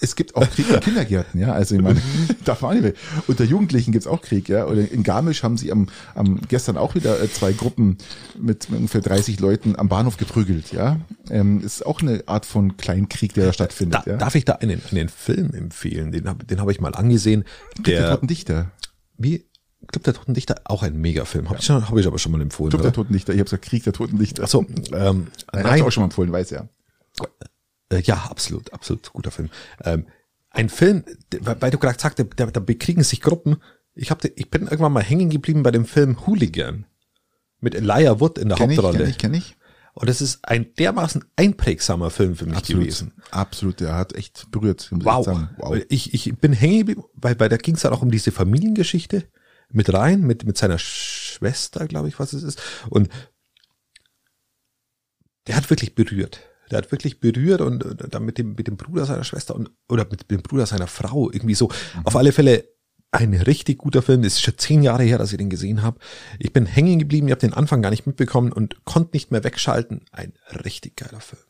es gibt auch Krieg in Kindergärten, ja. Also ich meine, darf man nicht. Unter Jugendlichen gibt's auch Krieg, ja. Oder in Garmisch haben sie am, am gestern auch wieder äh, zwei Gruppen mit, mit ungefähr 30 Leuten am Bahnhof geprügelt, ja. Ähm, ist auch eine Art von Kleinkrieg, der da stattfindet. Da, ja? Darf ich da einen, einen Film empfehlen? Den habe den hab ich mal angesehen. Der, der Toten Dichter. Wie? Club der Toten Dichter, auch ein Megafilm. Habe ja. ich, hab ich aber schon mal empfohlen. Club oder? der Toten Dichter, ich habe gesagt Krieg der Toten Dichter. Ach so, ähm, nein, nein. auch schon mal empfohlen, weiß ja. Äh, ja, absolut, absolut guter Film. Ähm, ein Film, weil du gerade sagst, da, da bekriegen sich Gruppen. Ich, hab, ich bin irgendwann mal hängen geblieben bei dem Film Hooligan mit Elijah Wood in der kenn Hauptrolle. Ich, kenn ich, kenn ich. Und es ist ein dermaßen einprägsamer Film für mich absolut, gewesen. Absolut, der hat echt berührt. Wow. wow. Ich, ich bin hängen geblieben, weil, weil da ging es dann auch um diese Familiengeschichte mit rein, mit, mit seiner Schwester, glaube ich, was es ist. Und der hat wirklich berührt. Der hat wirklich berührt und, dann mit dem, mit dem Bruder seiner Schwester und, oder mit dem Bruder seiner Frau irgendwie so. Mhm. Auf alle Fälle ein richtig guter Film. Das ist schon zehn Jahre her, dass ich den gesehen habe. Ich bin hängen geblieben, ich habe den Anfang gar nicht mitbekommen und konnte nicht mehr wegschalten. Ein richtig geiler Film.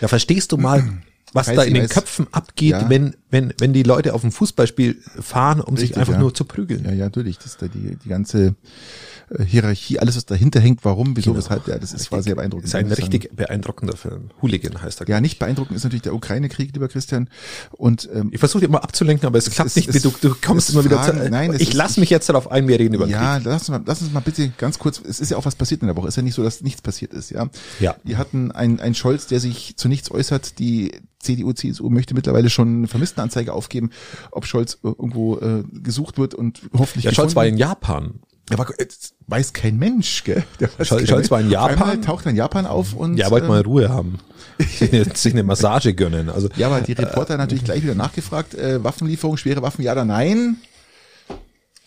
Ja, verstehst du mal, was da in den Köpfen abgeht, ja. wenn, wenn, wenn die Leute auf ein Fußballspiel fahren, um Richtig, sich einfach ja. nur zu prügeln. Ja, ja, natürlich. Das ist da die, die ganze äh, Hierarchie, alles, was dahinter hängt, warum, wieso, genau. weshalb, ja, das ist, sehr beeindruckend. Das ist ein richtig beeindruckender Film. Hooligan heißt er. Ja, nicht beeindruckend ist natürlich der Ukraine-Krieg, lieber Christian. Und ähm, ich versuche immer abzulenken, aber es, es klappt es, nicht. Es, du, du kommst immer wieder zu, Nein, ich lass mich jetzt darauf ein, wir reden über Ja, Krieg. lass uns, mal, lass uns mal bitte ganz kurz, es ist ja auch was passiert in der Woche. Es ist ja nicht so, dass nichts passiert ist, ja. Ja. Die hatten einen, einen Scholz, der sich zu nichts äußert, die CDU, CSU möchte mittlerweile schon eine Vermisstenanzeige aufgeben, ob Scholz irgendwo äh, gesucht wird und hoffentlich. Ja, Scholz war in Japan. Aber weiß kein Mensch, gell? Der Scholz, Scholz war in Japan. taucht dann Japan auf und. Ja, wollte ähm, mal Ruhe haben. sich eine Massage gönnen. Also, ja, aber die Reporter äh, natürlich gleich wieder nachgefragt, äh, Waffenlieferung, schwere Waffen, ja oder nein?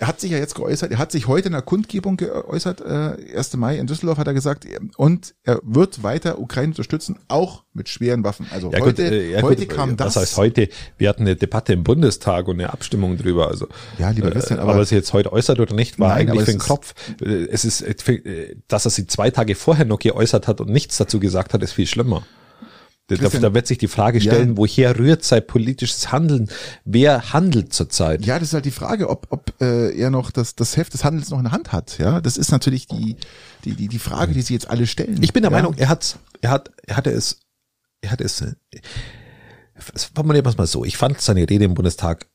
Er hat sich ja jetzt geäußert, er hat sich heute in der Kundgebung geäußert, äh, 1. Mai in Düsseldorf hat er gesagt, und er wird weiter Ukraine unterstützen, auch mit schweren Waffen. Also ja, heute, gut, äh, ja, heute gut, kam das. Das heißt heute, wir hatten eine Debatte im Bundestag und eine Abstimmung drüber. Also ja, lieber Christian, äh, aber, aber was er jetzt heute äußert oder nicht, war nein, eigentlich für den Kopf. Es ist, dass er sie zwei Tage vorher noch geäußert hat und nichts dazu gesagt hat, ist viel schlimmer. Da, da, wird sich die Frage stellen, ja. woher rührt sein politisches Handeln? Wer handelt zurzeit? Ja, das ist halt die Frage, ob, ob äh, er noch das, das Heft des Handels noch in der Hand hat. Ja, das ist natürlich die, die, die, die Frage, die sie jetzt alle stellen. Ich bin der ja? Meinung, er hat, er hat, er hatte es, er hatte es, äh, formulieren wir es mal so. Ich fand seine Rede im Bundestag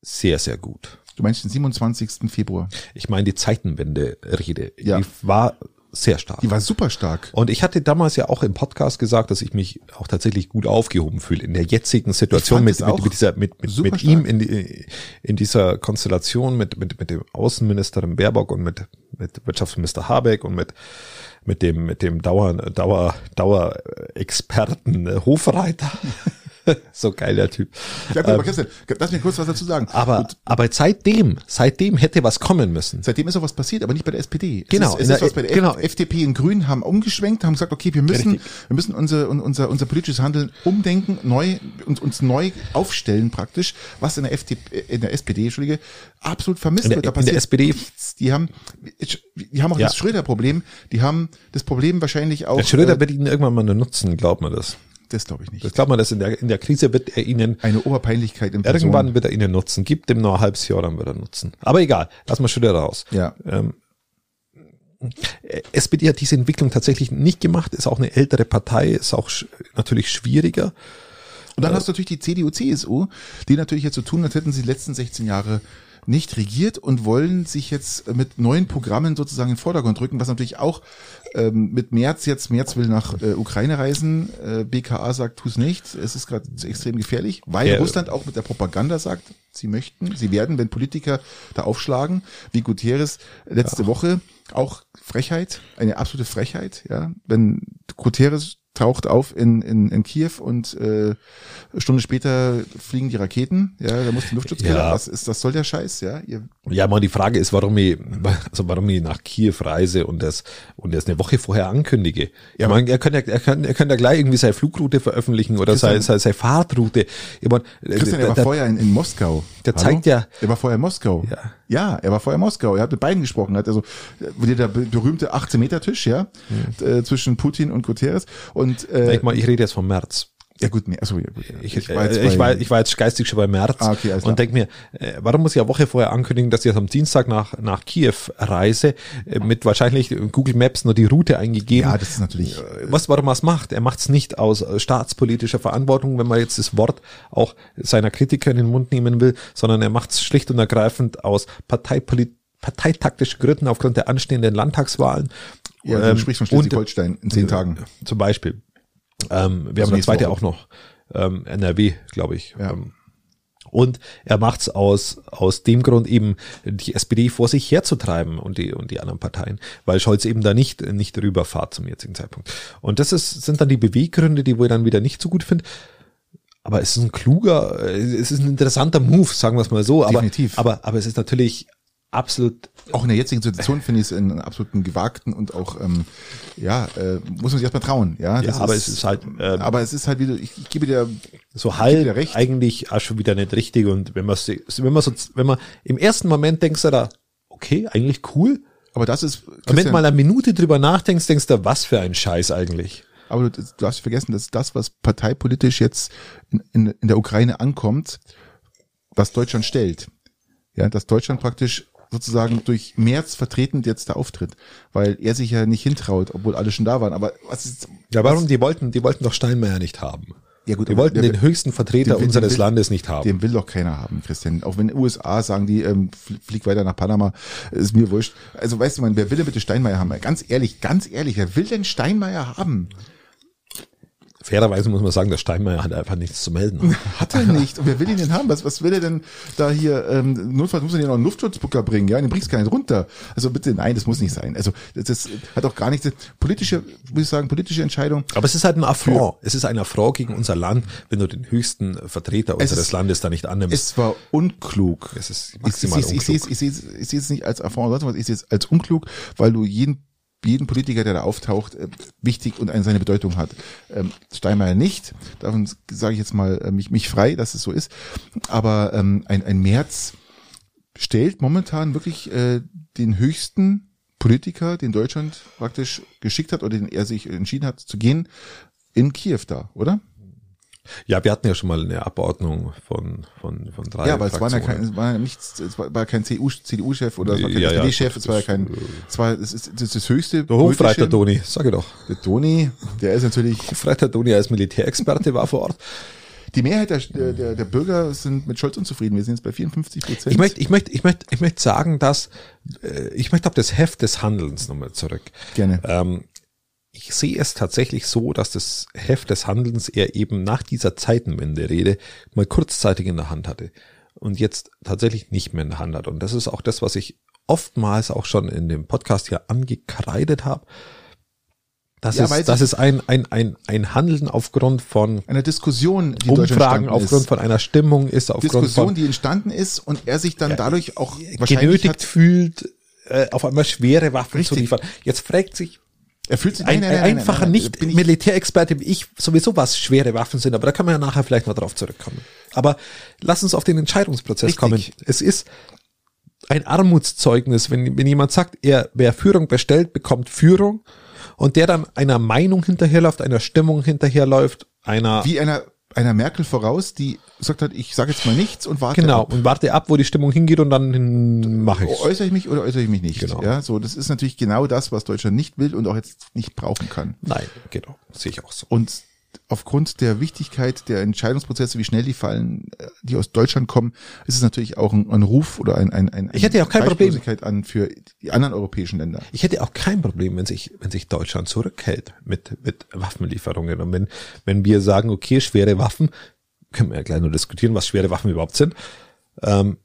sehr, sehr gut. Du meinst den 27. Februar? Ich meine die Zeitenwende-Rede. Ja. Die war sehr stark. Die war super stark. Und ich hatte damals ja auch im Podcast gesagt, dass ich mich auch tatsächlich gut aufgehoben fühle in der jetzigen Situation mit, mit, mit, dieser, mit, mit, mit ihm in, die, in dieser Konstellation mit, mit, mit dem Außenministerin Baerbock und mit, mit Wirtschaftsminister Habeck und mit, mit dem, mit dem Dauer, Dauer, Dauerexperten Hofreiter. so geil, der Typ. Ja, gut, aber Christian, lass mir kurz was dazu sagen. Aber, Und aber seitdem, seitdem hätte was kommen müssen. seitdem ist auch was passiert, aber nicht bei der SPD. Es Genau, Ist, in es der- ist was bei der genau. FDP und Grünen haben umgeschwenkt, haben gesagt, okay, wir müssen, Richtig. wir müssen unser, un- unser, unser politisches Handeln umdenken, neu, uns, uns neu aufstellen praktisch, was in der FDP, in der SPD, Entschuldige, absolut vermisst der- wird. Da in der passiert SPD nichts. Die haben, die haben auch Ja. das Schröder-Problem, die haben das Problem wahrscheinlich auch, Der Schröder äh, wird ihn irgendwann mal nur nutzen, glaubt man das. Das glaube ich nicht. Das glaubt man, dass in der, in der Krise wird er ihnen, Eine Oberpeinlichkeit in Person. irgendwann wird er ihnen nutzen. Gibt ihm noch ein halbes Jahr, dann wird er nutzen. Aber egal, lass mal Schröder raus. Ja. Ähm, äh, SPD hat diese Entwicklung tatsächlich nicht gemacht, ist auch eine ältere Partei, ist auch sch natürlich schwieriger. Und dann hast du natürlich die CDU, CSU, die natürlich jetzt so tun, als hätten sie die letzten 16 Jahre nicht regiert und wollen sich jetzt mit neuen Programmen sozusagen in den Vordergrund rücken, was natürlich auch ähm, mit März jetzt, März will nach äh, Ukraine reisen, äh, BKA sagt, tu's nicht, es ist gerade extrem gefährlich, weil Ja. Russland auch mit der Propaganda sagt, sie möchten, sie werden, wenn Politiker da aufschlagen, wie Gutierrez letzte Woche, auch Frechheit, eine absolute Frechheit, ja, wenn Gutierrez taucht auf in, in, in Kiew und äh, Stunde später fliegen die Raketen, ja, da muss die Luftschutzkeller, Ja. was ist, das soll der Scheiß, ja, ihr, Ja, mal die Frage ist, warum ich, also warum ich nach Kiew reise und das, und das eine Woche vorher ankündige. Ja, man, er kann ja, er kann, er kann ja gleich irgendwie seine Flugroute veröffentlichen oder seine, seine, seine Fahrtroute. Ich mein, Christian, er war der- vorher in, in Moskau. Der zeigt ja- Er war vorher in Moskau. Ja. Ja, er war vorher in Moskau. Er hat mit beiden gesprochen. Er hat also der be- berühmte 18-Meter-Tisch, ja, äh, zwischen Putin und Guterres. Und äh, ich, mein, ich rede jetzt vom März. ja gut, nee, achso, ja gut. Ja. Ich, ich, war jetzt ich, bei- war, ich war jetzt geistig schon bei März Ah, okay, klar. und denke mir, äh, warum muss ich eine Woche vorher ankündigen, dass ich jetzt am Dienstag nach, nach Kiew reise, äh, mit wahrscheinlich Google Maps nur die Route eingegeben. ja, das ist natürlich. Äh, was, warum er es macht. Er macht es nicht aus äh, staatspolitischer Verantwortung, wenn man jetzt das Wort auch seiner Kritiker in den Mund nehmen will, sondern er macht es schlicht und ergreifend aus Parteipolit parteitaktischen Gründen aufgrund der anstehenden Landtagswahlen. Ja, du Ähm, sprichst von Schleswig-Holstein in zehn Tagen. Zum Beispiel. Ähm, wir Also haben nächste zweite Woche. auch noch. Ähm, NRW, glaube ich. Ja. Ähm, und er macht's aus, aus dem Grund eben, die SPD vor sich herzutreiben und die, und die anderen Parteien, weil Scholz eben da nicht, nicht rüberfahrt zum jetzigen Zeitpunkt. Und das ist, sind dann die Beweggründe, die ich dann wieder nicht so gut finde. Aber es ist ein kluger, äh, es ist ein interessanter Move, sagen wir es mal so. Aber, Definitiv. aber, aber es ist natürlich absolut Auch in der jetzigen Situation finde ich es einen absoluten gewagten und auch, ähm, ja, äh, muss man sich erstmal trauen. Ja, Ja, aber es ist halt, ähm, aber es ist halt wieder, ich, ich gebe dir, so dir halb recht. eigentlich auch schon wieder nicht richtig und wenn man wenn man so wenn man im ersten Moment denkst du da okay eigentlich cool aber das ist, und wenn Christian, du mal eine Minute drüber nachdenkst denkst du was für ein Scheiß eigentlich Aber du, du darfst nicht vergessen, dass das, was parteipolitisch jetzt in, in, in der Ukraine ankommt, was Deutschland stellt. Ja, dass Deutschland praktisch sozusagen durch März vertretend jetzt da auftritt, weil er sich ja nicht hintraut, obwohl alle schon da waren. Aber was ist, ja warum die wollten die wollten doch Steinmeier nicht haben Ja, gut, die wollten der- den höchsten Vertreter den unseres den will- Landes nicht haben den will doch keiner haben, Christian. Auch wenn USA sagen, die ähm, fl- flieg weiter nach Panama, ist mir wurscht. Also weißt du, man, wer will denn bitte Steinmeier haben? Ganz ehrlich, ganz ehrlich, wer will denn Steinmeier haben? Fairerweise muss man sagen der Steinmeier hat einfach nichts zu melden Hat er nicht. Und wer will ihn denn haben? Was, was will er denn da hier? Ähm, notfalls muss er dir noch einen Luftschutzbucker bringen, ja? Den bringst keinen runter. Also bitte, nein, das muss nicht sein. Also das, das hat auch gar nichts. Politische, muss ich sagen, politische Entscheidung. aber es ist halt ein Affront es ist ein Affront gegen unser Land wenn du den höchsten Vertreter Es unseres ist- Landes da nicht annimmst Es war unklug. Es ist ich, maximal ich, ich, es, ich sehe es, nicht als Affront was. Ich sehe es als unklug, weil du jeden jeden Politiker, der da auftaucht, äh, wichtig und eine seine Bedeutung hat. Ähm, Steinmeier nicht, davon sage ich jetzt mal äh, mich, mich frei, dass es so ist. Aber ähm, ein, ein März stellt momentan wirklich äh, den höchsten Politiker, den Deutschland praktisch geschickt hat oder den er sich entschieden hat zu gehen, in Kiew da, oder? Ja wir hatten ja schon mal eine Abordnung von von von drei Ja, aber es war ja kein, es war ja nichts, es war, war kein CDU, CDU-Chef oder es war kein Ja, ja, SPD-Chef, es war ja kein, es war, es ist, das ist das höchste. Der Hofreiter politische- Toni, sag ich doch. Der Toni, der ist natürlich, Hofreiter Toni als Militärexperte war vor Ort. die Mehrheit der, der, der Bürger sind mit Scholz unzufrieden. Wir sind jetzt bei 54 Prozent. Ich möchte, ich möchte, ich möchte, ich möchte sagen, dass äh, ich möchte auf das Heft des Handelns nochmal zurück. Gerne. Ähm, ich sehe es tatsächlich so, dass das Heft des Handelns er eben nach dieser Zeitenwende-Rede mal kurzzeitig in der Hand hatte und jetzt tatsächlich nicht mehr in der Hand hat. Und das ist auch das, was ich oftmals auch schon in dem Podcast hier angekreidet habe, Das ja, ist, das ist ein, ein, ein, ein Handeln aufgrund von einer Diskussion, die Umfragen, aufgrund ist. von einer Stimmung ist, aufgrund Diskussion, von, die entstanden ist und er sich dann dadurch auch genötigt hat, fühlt, äh, auf einmal schwere Waffen richtig. zu liefern. Jetzt fragt sich er fühlt sich ein, nein, nein, nein, einfacher Nicht-Militärexperte wie ich sowieso was schwere Waffen sind, aber da kann man ja nachher vielleicht mal drauf zurückkommen. Aber lass uns auf den Entscheidungsprozess Richtig. kommen. Es ist ein Armutszeugnis, wenn, wenn jemand sagt, er, wer Führung bestellt, bekommt Führung und der dann einer Meinung hinterherläuft, einer Stimmung hinterherläuft, einer wie einer einer Merkel voraus, die gesagt hat, ich sage jetzt mal nichts und warte genau ab. und warte ab, wo die Stimmung hingeht und dann mache ich. Äußere ich mich oder äußere ich mich nicht? Genau. Ja, so das ist natürlich genau das, was Deutschland nicht will und auch jetzt nicht brauchen kann. Nein, genau, sehe ich auch so. Und aufgrund der Wichtigkeit der Entscheidungsprozesse, wie schnell die fallen, äh, die aus Deutschland kommen, ist es natürlich auch ein, ein Ruf oder ein, ein, ein ich hätte auch kein Problem an für die anderen europäischen Länder. Ich hätte auch kein Problem, wenn sich wenn sich Deutschland zurückhält mit mit Waffenlieferungen und wenn wenn wir sagen, okay, schwere Waffen, können wir ja gleich nur diskutieren, was schwere Waffen überhaupt sind. Ähm,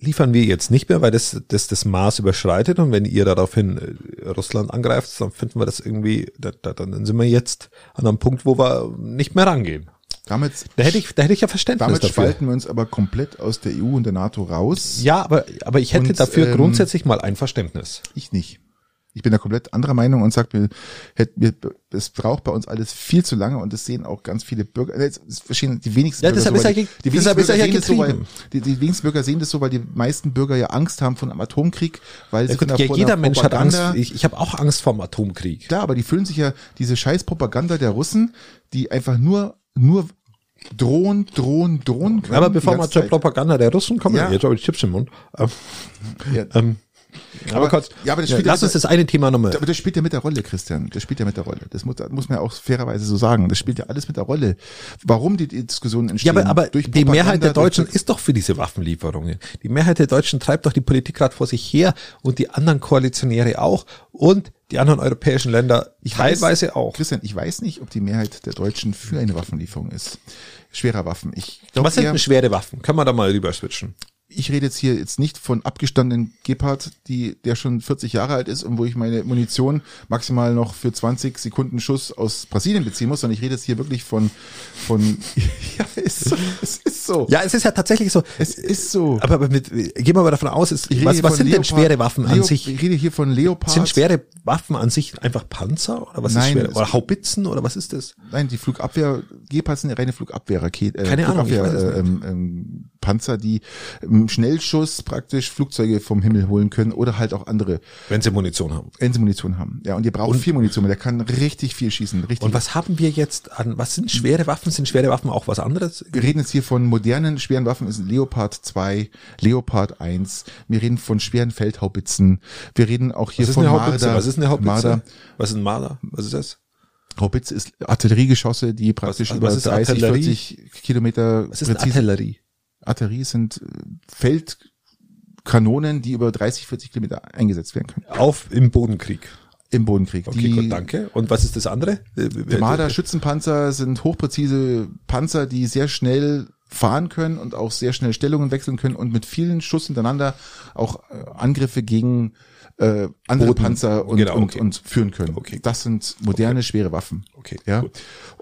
liefern wir jetzt nicht mehr, weil das, das das Maß überschreitet und wenn ihr daraufhin äh, Russland angreift, dann finden wir das irgendwie, da, da, dann sind wir jetzt an einem Punkt, wo wir nicht mehr rangehen. Damit, da hätte ich, da hätte ich ja Verständnis damit dafür. spalten wir uns aber komplett aus der EU und der NATO raus. Ja, aber, aber ich hätte und, dafür ähm, grundsätzlich mal ein Verständnis. Ich nicht. Ich bin da komplett anderer Meinung und sage mir, es braucht bei uns alles viel zu lange und das sehen auch ganz viele Bürger. Es verstehen die wenigsten ja, Bürger so, weil die, die, wenigsten Bürger sehen das so, weil, die, die wenigsten Bürger sehen das so, weil die meisten Bürger ja Angst haben vor einem Atomkrieg, weil ja, sie gut, ja, jeder Mensch hat Angst. Ich, ich habe auch Angst vor dem Atomkrieg. Klar, aber die fühlen sich ja diese scheiß Propaganda der Russen, die einfach nur nur drohen, drohen, drohen können. Aber bevor wir zur Propaganda der Russen kommen, ja. jetzt habe ich Chips im Mund. Ähm, ja. ähm, aber, kurz, ja, aber das spielt ja, lass uns das eine Thema nochmal. Aber das spielt ja mit der Rolle, Christian. Das spielt ja mit der Rolle. Das muss, muss man ja auch fairerweise so sagen. Das spielt ja alles mit der Rolle. Warum die Diskussionen entstehen? Ja, aber, aber die Mehrheit der Deutschen ist doch für diese Waffenlieferungen. Die Mehrheit der Deutschen treibt doch die Politik gerade vor sich her und die anderen Koalitionäre auch und die anderen europäischen Länder ich teilweise weiß, auch. Christian, ich weiß nicht, ob die Mehrheit der Deutschen für eine Waffenlieferung ist. Schwerer Waffen. Ich glaub, Was sind denn schwere Waffen? Können wir da mal rüber switchen? Ich rede jetzt hier jetzt nicht von abgestandenen Gepard, die, der schon 40 Jahre alt ist und wo ich meine Munition maximal noch für 20 Sekunden Schuss aus Brasilien beziehen muss, sondern ich rede jetzt hier wirklich von, von, ja, es, ist, es ist so. Ja, es ist ja tatsächlich so. Es ist so. Aber, aber mit, gehen wir mal davon aus, es, was, was sind Leopard, denn schwere Waffen Leo, an sich? Ich rede hier von Leopard. Sind schwere Waffen an sich einfach Panzer oder was Nein, ist schwer? Oder Haubitzen oder was ist das? Nein, die Flugabwehr, Gepard sind ja reine Flugabwehrrakete, äh, Keine Flugabwehr, Ahnung, ähm, ähm, Panzer, die im Schnellschuss praktisch Flugzeuge vom Himmel holen können oder halt auch andere. Wenn sie Munition haben. Wenn sie Munition haben. Ja, und ihr braucht und, viel Munition, der kann richtig viel schießen. Richtig. Und was haben wir jetzt an, was sind schwere Waffen? Sind schwere Waffen auch was anderes? Wir reden jetzt hier von modernen schweren Waffen, ist Leopard 2, Leopard 1. Wir reden von schweren Feldhaubitzen. Wir reden auch hier von Marder. Was ist eine Haubitze? Marder. Was ist ein Marder? Was ist das? Haubitze ist Artilleriegeschosse, die praktisch was, über was 30, Artillerie? 40 Kilometer Was ist präzise, Artillerie? Artillerie sind äh, Feldkanonen, die über 30, 40 Kilometer eingesetzt werden können. Auf im Bodenkrieg. Im Bodenkrieg. Okay, die, gut, danke. Und was ist das andere? Die Marder Schützenpanzer sind hochpräzise Panzer, die sehr schnell fahren können und auch sehr schnell Stellungen wechseln können und mit vielen Schuss hintereinander auch äh, Angriffe gegen äh, andere Boden. Panzer und, genau, okay. und, und führen können. Okay. Das sind moderne, okay. schwere Waffen. Okay. Ja. Gut.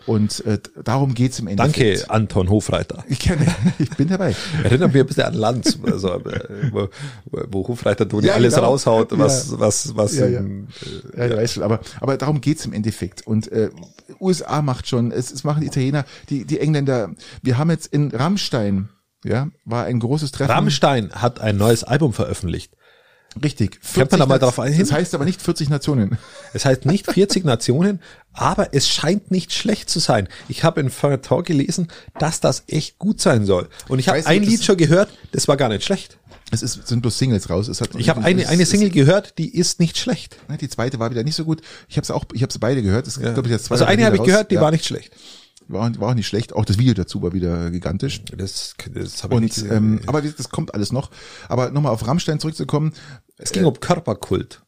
Und äh, darum geht's im Endeffekt. Danke, Anton Hofreiter. Ich kenne, ich bin dabei. Erinnert mich ein bisschen an Lanz, also, äh, wo, wo Hofreiter Toni ja, alles genau. raushaut, was, ja. was, was. Ja, ja. Im, äh, ja, ja, weiß schon. Aber, aber darum geht's im Endeffekt. Und äh, USA macht schon, es, es machen Italiener, die, die Engländer. Wir haben jetzt in Rammstein, ja, war ein großes Treffen. Rammstein hat ein neues Album veröffentlicht. Richtig. Kennt man da mal drauf ein? Das heißt aber nicht 40 Nationen. Es heißt nicht 40 Nationen, aber es scheint nicht schlecht zu sein. Ich habe in Feuilleton gelesen, dass das echt gut sein soll. Und ich habe ein Lied schon gehört, das war gar nicht schlecht. Es ist, sind bloß Singles raus. Es hat, ich habe eine, eine Single gehört, die ist nicht schlecht. Die zweite war wieder nicht so gut. Ich habe es auch, ich habe beide gehört. Es, ja. ich, jetzt zwei also eine habe ich gehört, die ja. war nicht schlecht war, war auch nicht schlecht. Auch das Video dazu war wieder gigantisch. Das, das habe ich Und, nicht ähm, aber das kommt alles noch. Aber nochmal auf Rammstein zurückzukommen. Es ging äh, um Körperkult,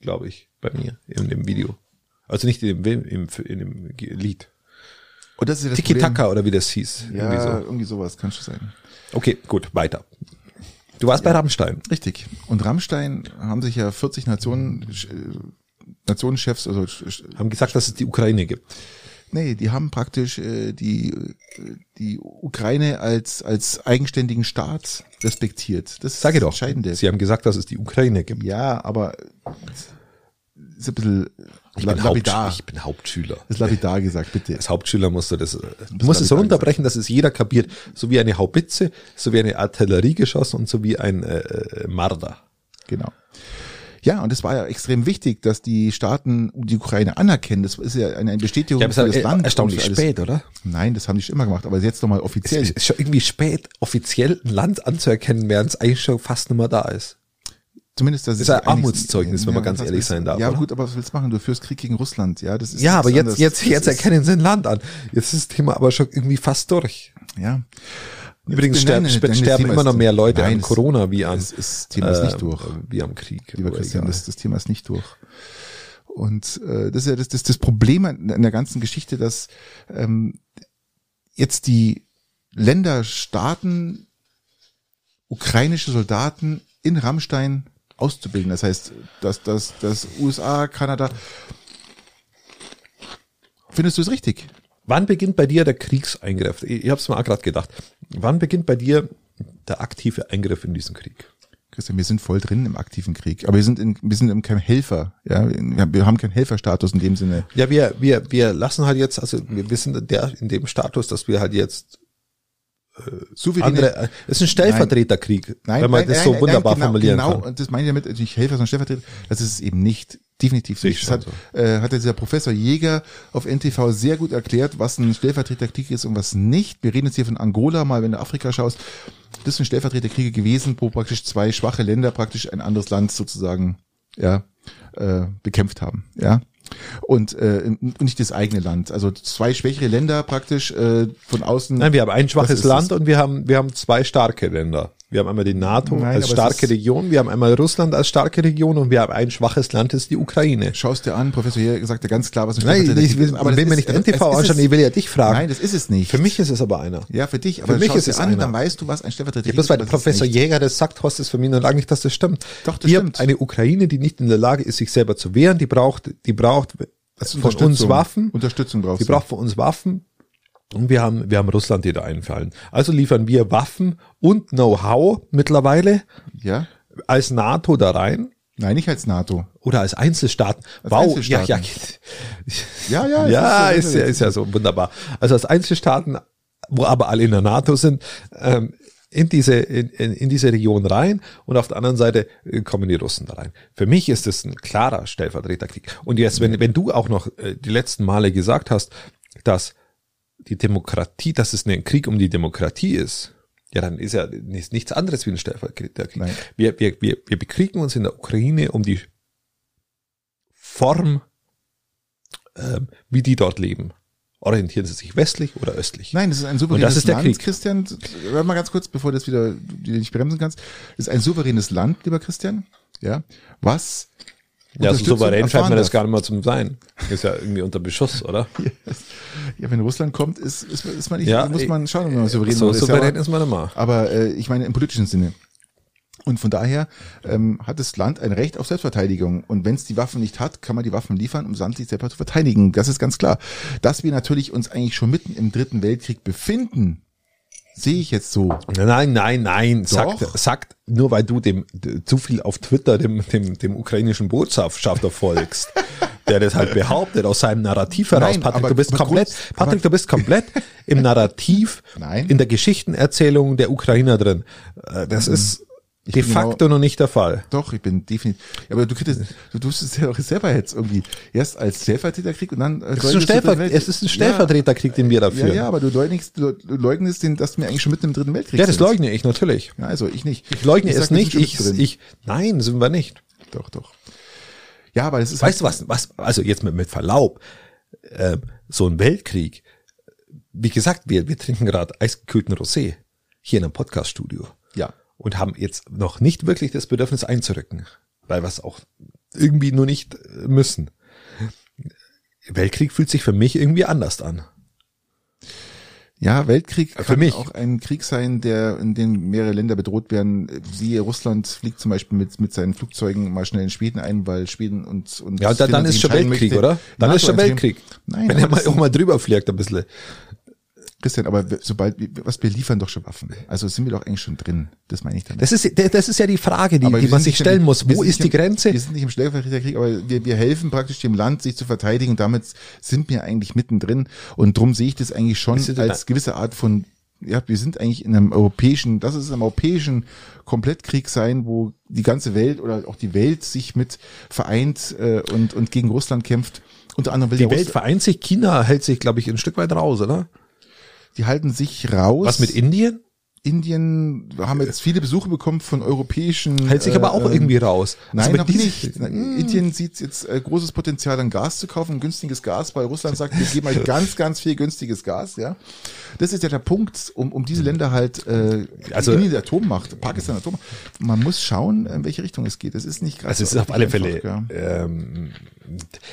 glaube ich, bei mir in dem Video. Also nicht in dem, im, in dem Lied. Und das ist ja das Tiki Taka oder wie das hieß. Ja, irgendwie, so. irgendwie sowas kann schon sein. Okay, gut, weiter. Du warst ja, bei Rammstein. Richtig. Und Rammstein haben sich ja 40 Nationen äh, Nationenchefs, also haben gesagt, dass es die Ukraine gibt. Nee, die haben praktisch äh, die die Ukraine als als eigenständigen Staat respektiert. Das Sag ich doch. Entscheidende. Sie haben gesagt, dass es die Ukraine gibt. Ja, aber ist ein bisschen ich bin, lapidar. ich bin Hauptschüler. Das ist lapidar gesagt, bitte. Als Hauptschüler musst du das, du musst es runterbrechen, gesagt. dass es jeder kapiert. So wie eine Haubitze, so wie eine Artilleriegeschoss und so wie ein äh, äh Marder. Genau. Ja, und es war ja extrem wichtig, dass die Staaten die Ukraine anerkennen. Das ist ja eine Bestätigung ja, für das Land. Erstaunlich spät, oder? Nein, das haben die schon immer gemacht, aber jetzt nochmal offiziell. Es ist schon irgendwie spät, offiziell ein Land anzuerkennen, während es eigentlich schon fast nicht mehr da ist. Zumindest das, das ist ein Armutszeugnis, wenn ja, man ganz ehrlich sein darf. Ja, oder? gut, aber was willst du machen? Du führst Krieg gegen Russland, ja, das ist Ja, aber jetzt, jetzt, jetzt erkennen sie ein Land an. Jetzt ist das Thema aber schon irgendwie fast durch. Ja. Übrigens sterben, nein, nein, sterben immer noch mehr Leute nein, an Corona wie an. Das, das Thema ist nicht äh, durch. Wie am Krieg. Lieber Christian, das, das Thema ist nicht durch. Und äh, das ist ja das, das, das Problem an der ganzen Geschichte, dass ähm, jetzt die Länder, Staaten, ukrainische Soldaten in Rammstein auszubilden. Das heißt, dass dass, dass USA, Kanada. Findest du es richtig? Wann beginnt bei dir der Kriegseingriff? Ich, ich habe es mir auch gerade gedacht. Wann beginnt bei dir der aktive Eingriff in diesen Krieg? Christian, wir sind voll drin im aktiven Krieg, aber wir sind in, wir sind kein Helfer, ja, wir haben keinen Helferstatus in dem Sinne. Ja, wir wir wir lassen halt jetzt, also wir, wir sind in der in dem Status, dass wir halt jetzt äh, souveräne, andere, es ist ein Stellvertreterkrieg, nein, wenn man nein, das nein, so wunderbar genau, formulieren genau, kann. Genau, und das meine ich damit, nicht Helfer, sondern Stellvertreter, das ist es eben nicht definitiv nicht. Das hat, so. äh, hat dieser Professor Jäger auf NTV sehr gut erklärt, was ein Stellvertreterkrieg ist und was nicht. Wir reden jetzt hier von Angola, mal wenn du Afrika schaust. Das sind Stellvertreterkriege gewesen, wo praktisch zwei schwache Länder praktisch ein anderes Land sozusagen ja, äh, bekämpft haben. Ja und äh, nicht das eigene Land. Also zwei schwächere Länder praktisch äh, von außen. Nein, wir haben ein schwaches Land und wir haben wir haben zwei starke Länder. Wir haben einmal die NATO Nein, als starke Region, wir haben einmal Russland als starke Region und wir haben ein schwaches Land, das ist die Ukraine. Schaust dir an, Professor gesagt ja ganz klar, was ein Nein, ich will, aber will mir nicht NTV anschauen, ich will ja dich fragen. Nein, das ist es nicht. Für mich ist es aber einer. Ja, für dich, aber für mich ist es an, einer. dann weißt du, was ein Stellvertreter ja, bloß weil Professor Jäger das sagt, hast es für mich noch lange nicht, dass das stimmt. Doch, das Wir stimmt. eine Ukraine, die nicht in der Lage ist, sich selber zu wehren, die braucht, die braucht von uns Waffen. Unterstützung brauchst Die braucht von uns Waffen. Und wir haben, wir haben Russland, die da einfallen. Also liefern wir Waffen und Know-how mittlerweile. Ja. Als NATO da rein. Nein, nicht als NATO. Oder als Einzelstaaten. Als wow, Einzelstaaten. ja, ja. Ja, ja, ja ist, ist, ja, ist ja so wunderbar. Also als Einzelstaaten, wo aber alle in der NATO sind, ähm, in diese, in, in diese Region rein und auf der anderen Seite äh, kommen die Russen da rein. Für mich ist es ein klarer Stellvertreterkrieg. Und jetzt, wenn, wenn du auch noch äh, die letzten Male gesagt hast, dass die Demokratie, dass es ein Krieg um die Demokratie ist, ja, dann ist ja nichts anderes wie ein Stellvertreterkrieg. Wir, wir, wir, wir bekriegen uns in der Ukraine um die Form, äh, wie die dort leben. Orientieren Sie sich westlich oder östlich? Nein, das ist ein souveränes Und das ist der Land, Krieg. Christian. Warte mal ganz kurz, bevor du das wieder du nicht bremsen kannst. Das ist ein souveränes Land, lieber Christian. Ja, was ja, so souverän scheint mir das gar nicht mal zum sein. Ist ja irgendwie unter Beschuss, oder? ja, wenn Russland kommt, ist, ist, ist man nicht, ja, muss man schauen, ob man souverän so ist. So souverän ist man immer. Aber äh, ich meine im politischen Sinne. Und von daher ähm, hat das Land ein Recht auf Selbstverteidigung. Und wenn es die Waffen nicht hat, kann man die Waffen liefern, um das Land sich selber zu verteidigen. Das ist ganz klar. Dass wir natürlich uns eigentlich schon mitten im Dritten Weltkrieg befinden, sehe ich jetzt so. Nein, nein, nein. Sagt, sagt nur weil du dem zu viel auf Twitter dem, dem, dem ukrainischen Botschafter folgst. der das halt behauptet aus seinem Narrativ heraus. Nein, Patrick, du bist komplett, Grund, Patrick, du bist komplett im Narrativ, Nein. in der Geschichtenerzählung der Ukrainer drin. Äh, das mhm. ist ich De facto genau, noch nicht der Fall. Doch, ich bin definitiv. Aber du kriegst, du tust es ja auch selber jetzt irgendwie erst als Stellvertreterkrieg und dann. Es ist, ein Stellver es ist ein Stellvertreterkrieg, ja, den wir dafür. Ja, ja, aber du leugnest, du leugnest den, dass wir eigentlich schon mitten im Dritten Weltkrieg Ja, das sind. leugne ich natürlich. Ja, also ich nicht. Ich leugne ich es nicht. Ich, ich, nein, sind wir nicht. Doch, doch. Ja, aber es ist. Weißt halt du was? Was? Also jetzt mit, mit Verlaub, äh, so ein Weltkrieg. Wie gesagt, wir wir trinken gerade eisgekühlten Rosé hier in einem Podcaststudio. Ja und haben jetzt noch nicht wirklich das Bedürfnis einzurücken, weil wir es auch irgendwie nur nicht müssen. Weltkrieg fühlt sich für mich irgendwie anders an. Ja, Weltkrieg Für mich. auch ein Krieg sein, der in dem mehrere Länder bedroht werden. Siehe Russland fliegt zum Beispiel mit mit seinen Flugzeugen mal schnell in Schweden ein, weil Schweden und und Ja, und dann, dann ist schon Weltkrieg, möchte, oder? Dann NATO ist schon. Weltkrieg. Nein, Wenn er mal auch mal drüber fliegt ein bisschen. Christian, aber sobald wir- was wir liefern doch schon Waffen. Also sind wir doch eigentlich schon drin. Das meine ich damit. Das ist, das ist ja die Frage, die, die man sich stellen im- muss. Wo ist die im- Grenze? Wir sind nicht im Stellvertreterkrieg, aber wir, wir helfen praktisch dem Land, sich zu verteidigen und damit sind wir eigentlich mittendrin. Und drum sehe ich das eigentlich schon als gewisse Art von, ja, wir sind eigentlich in einem europäischen, das ist einem europäischen Komplettkrieg sein, wo die ganze Welt oder auch die Welt sich mit vereint äh, und, und gegen Russland kämpft. Unter anderem will Die der Welt Russ- vereint sich, China hält sich, glaube ich, ein Stück weit raus, oder? Die halten sich raus. Was mit Indien? Indien wir haben jetzt viele Besuche bekommen von europäischen. Hält sich aber auch ähm, irgendwie raus. Nein, Also noch nicht. diesen- Na, Indien sieht jetzt äh, großes Potenzial an Gas zu kaufen, günstiges Gas, weil Russland sagt, wir geben euch ganz, ganz viel günstiges Gas, ja. Das ist ja der Punkt, um, um diese Länder halt, äh, Also- also Indien die Atommacht, Pakistan Atommacht. Man muss schauen, in welche Richtung es geht. Es ist nicht gerade Also es ist auf alle Fälle, ja. ähm,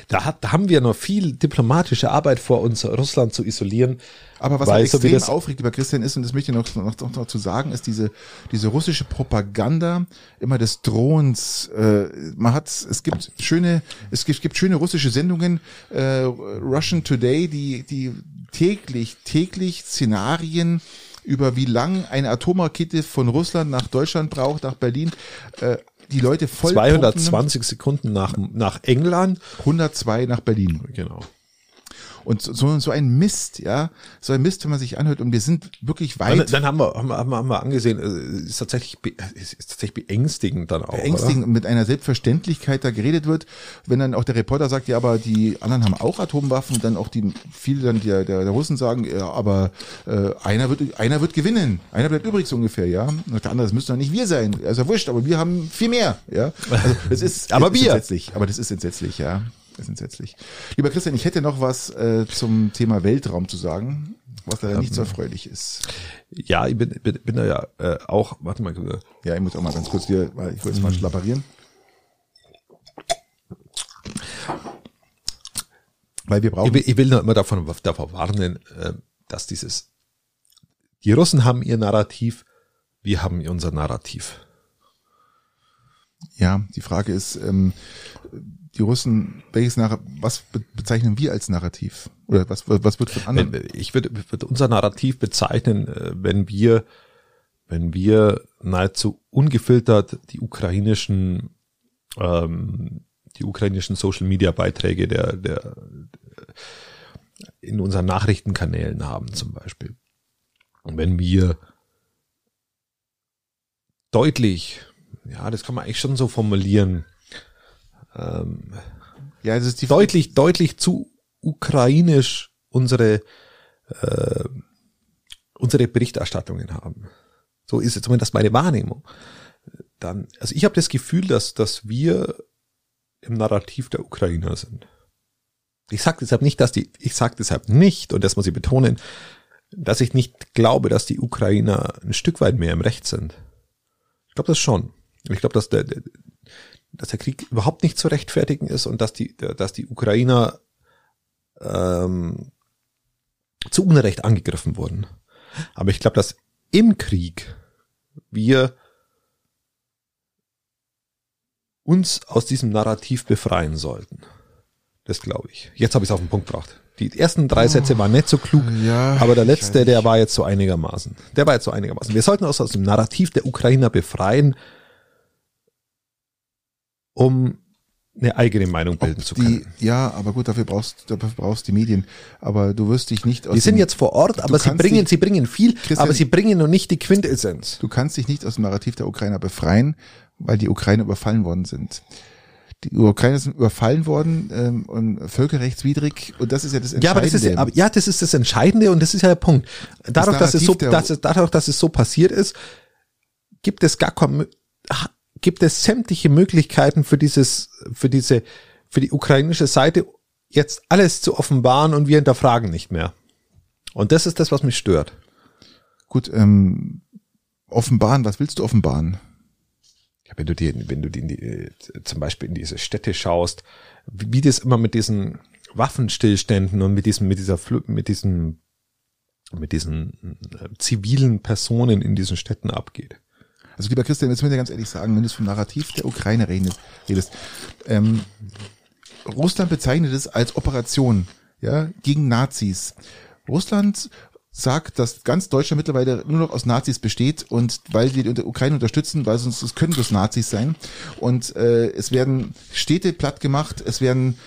da, hat, da haben wir noch viel diplomatische Arbeit vor uns, Russland zu isolieren. Aber was weil halt so wie extrem das- aufregt, lieber Christian, ist, und das möchte ich noch, noch, noch, noch zu sagen, ist diese, diese russische Propaganda, immer des Drohens. Äh, man hat, es gibt schöne, es gibt, gibt schöne russische Sendungen, äh, Russian Today, die, die täglich, täglich Szenarien über wie lang eine Atomrakete von Russland nach Deutschland braucht, nach Berlin, äh, die Leute voll 220 Sekunden nach, nach England. 102 nach Berlin. Genau. Und so, so ein Mist, ja, so ein Mist, wenn man sich anhört. Und wir sind wirklich Dann, weit dann haben wir, haben wir, haben wir- haben wir angesehen, ist tatsächlich, ist tatsächlich beängstigend dann auch. beängstigend und mit einer Selbstverständlichkeit da geredet wird. Wenn dann auch der Reporter sagt, ja, aber die anderen haben auch Atomwaffen, dann auch die viele dann der, der, der Russen sagen, ja, aber äh, einer wird einer wird gewinnen, einer bleibt übrig so ungefähr, ja. Und der andere, das müssen doch nicht wir sein, also wurscht, aber wir haben viel mehr, ja. Also das ist Aber wir. entsetzlich, aber das ist entsetzlich, ja. Das ist entsetzlich. Lieber Christian, ich hätte noch was äh, zum Thema Weltraum zu sagen, was leider nicht so erfreulich ist. Ja, ich bin, bin, bin da ja äh, auch, warte mal, Ja, ich muss auch mal ganz kurz hier, weil ich wollte jetzt mal schlapperieren. Weil wir ich brauchen, will, ich will nur immer davon, davor warnen, äh, dass dieses, die Russen haben ihr Narrativ, wir haben unser Narrativ. ja, die Frage ist, ähm, die Russen, welches Narrativ, was be bezeichnen wir als Narrativ? Oder was, was wird von anderen? Ich würde, würde unser Narrativ bezeichnen, äh, wenn wir, wenn wir nahezu ungefiltert die ukrainischen, ähm, die ukrainischen Social Media Beiträge der, der, in unseren Nachrichtenkanälen haben zum Beispiel. Und wenn wir deutlich, ja, das kann man eigentlich schon so formulieren, ähm, ja, das ist die deutlich, deutlich zu ukrainisch unsere, äh, unsere Berichterstattungen haben. So ist es zumindest meine Wahrnehmung. Dann, also ich habe das Gefühl, dass, dass wir im Narrativ der Ukrainer sind. Ich sage deshalb nicht, dass die, ich sage deshalb nicht, und das muss ich betonen, dass ich nicht glaube, dass die Ukrainer ein Stück weit mehr im Recht sind. Ich glaube das schon. Ich glaube, dass der, der, dass der Krieg überhaupt nicht zu rechtfertigen ist und dass die, dass die Ukrainer ähm, zu Unrecht angegriffen wurden. Aber ich glaube, dass im Krieg wir uns aus diesem Narrativ befreien sollten. Das glaube ich. Jetzt habe ich es auf den Punkt gebracht. Die ersten drei Sätze waren nicht so klug, Ja, aber der letzte, der war jetzt so einigermaßen. Der war jetzt so einigermaßen. Wir sollten uns aus dem Narrativ der Ukrainer befreien, um eine eigene Meinung bilden zu die, können. ja, aber gut, dafür brauchst, dafür brauchst die Medien. Aber du wirst dich nicht aus Die sind jetzt vor Ort, aber sie bringen, dich- sie bringen viel, Christian- aber sie bringen noch nicht die Quintessenz. Du kannst dich nicht aus dem Narrativ der Ukrainer befreien, weil die Ukrainer überfallen worden sind. Die Ukrainer sind überfallen worden ähm, und völkerrechtswidrig und das ist ja das Ja, aber das Entscheidende. ist, aber, ja, das ist das Entscheidende und das ist ja der Punkt. Dadurch, dass es so, dass es, dadurch, dass es so passiert ist, gibt es gar keine, ha- gibt es sämtliche Möglichkeiten für dieses, für diese, für die ukrainische Seite jetzt alles zu offenbaren und wir hinterfragen nicht mehr. Und das ist das, was mich stört. Gut, ähm, offenbaren, was willst du offenbaren? Ja, wenn du dir, wenn du die, in die, äh, zum Beispiel in diese Städte schaust, wie, wie das immer mit diesen Waffenstillständen und mit diesem, mit dieser, mit diesem mit diesen äh, zivilen Personen in diesen Städten abgeht. Also lieber Christian, jetzt muss ich dir ganz ehrlich sagen, wenn du vom Narrativ der Ukraine redest, ähm, Russland bezeichnet es als Operation ja, gegen Nazis. Russland sagt, dass ganz Deutschland mittlerweile nur noch aus Nazis besteht und weil sie die Ukraine unterstützen, weil sonst es können das Nazis sein und äh, es werden Städte platt gemacht, es werden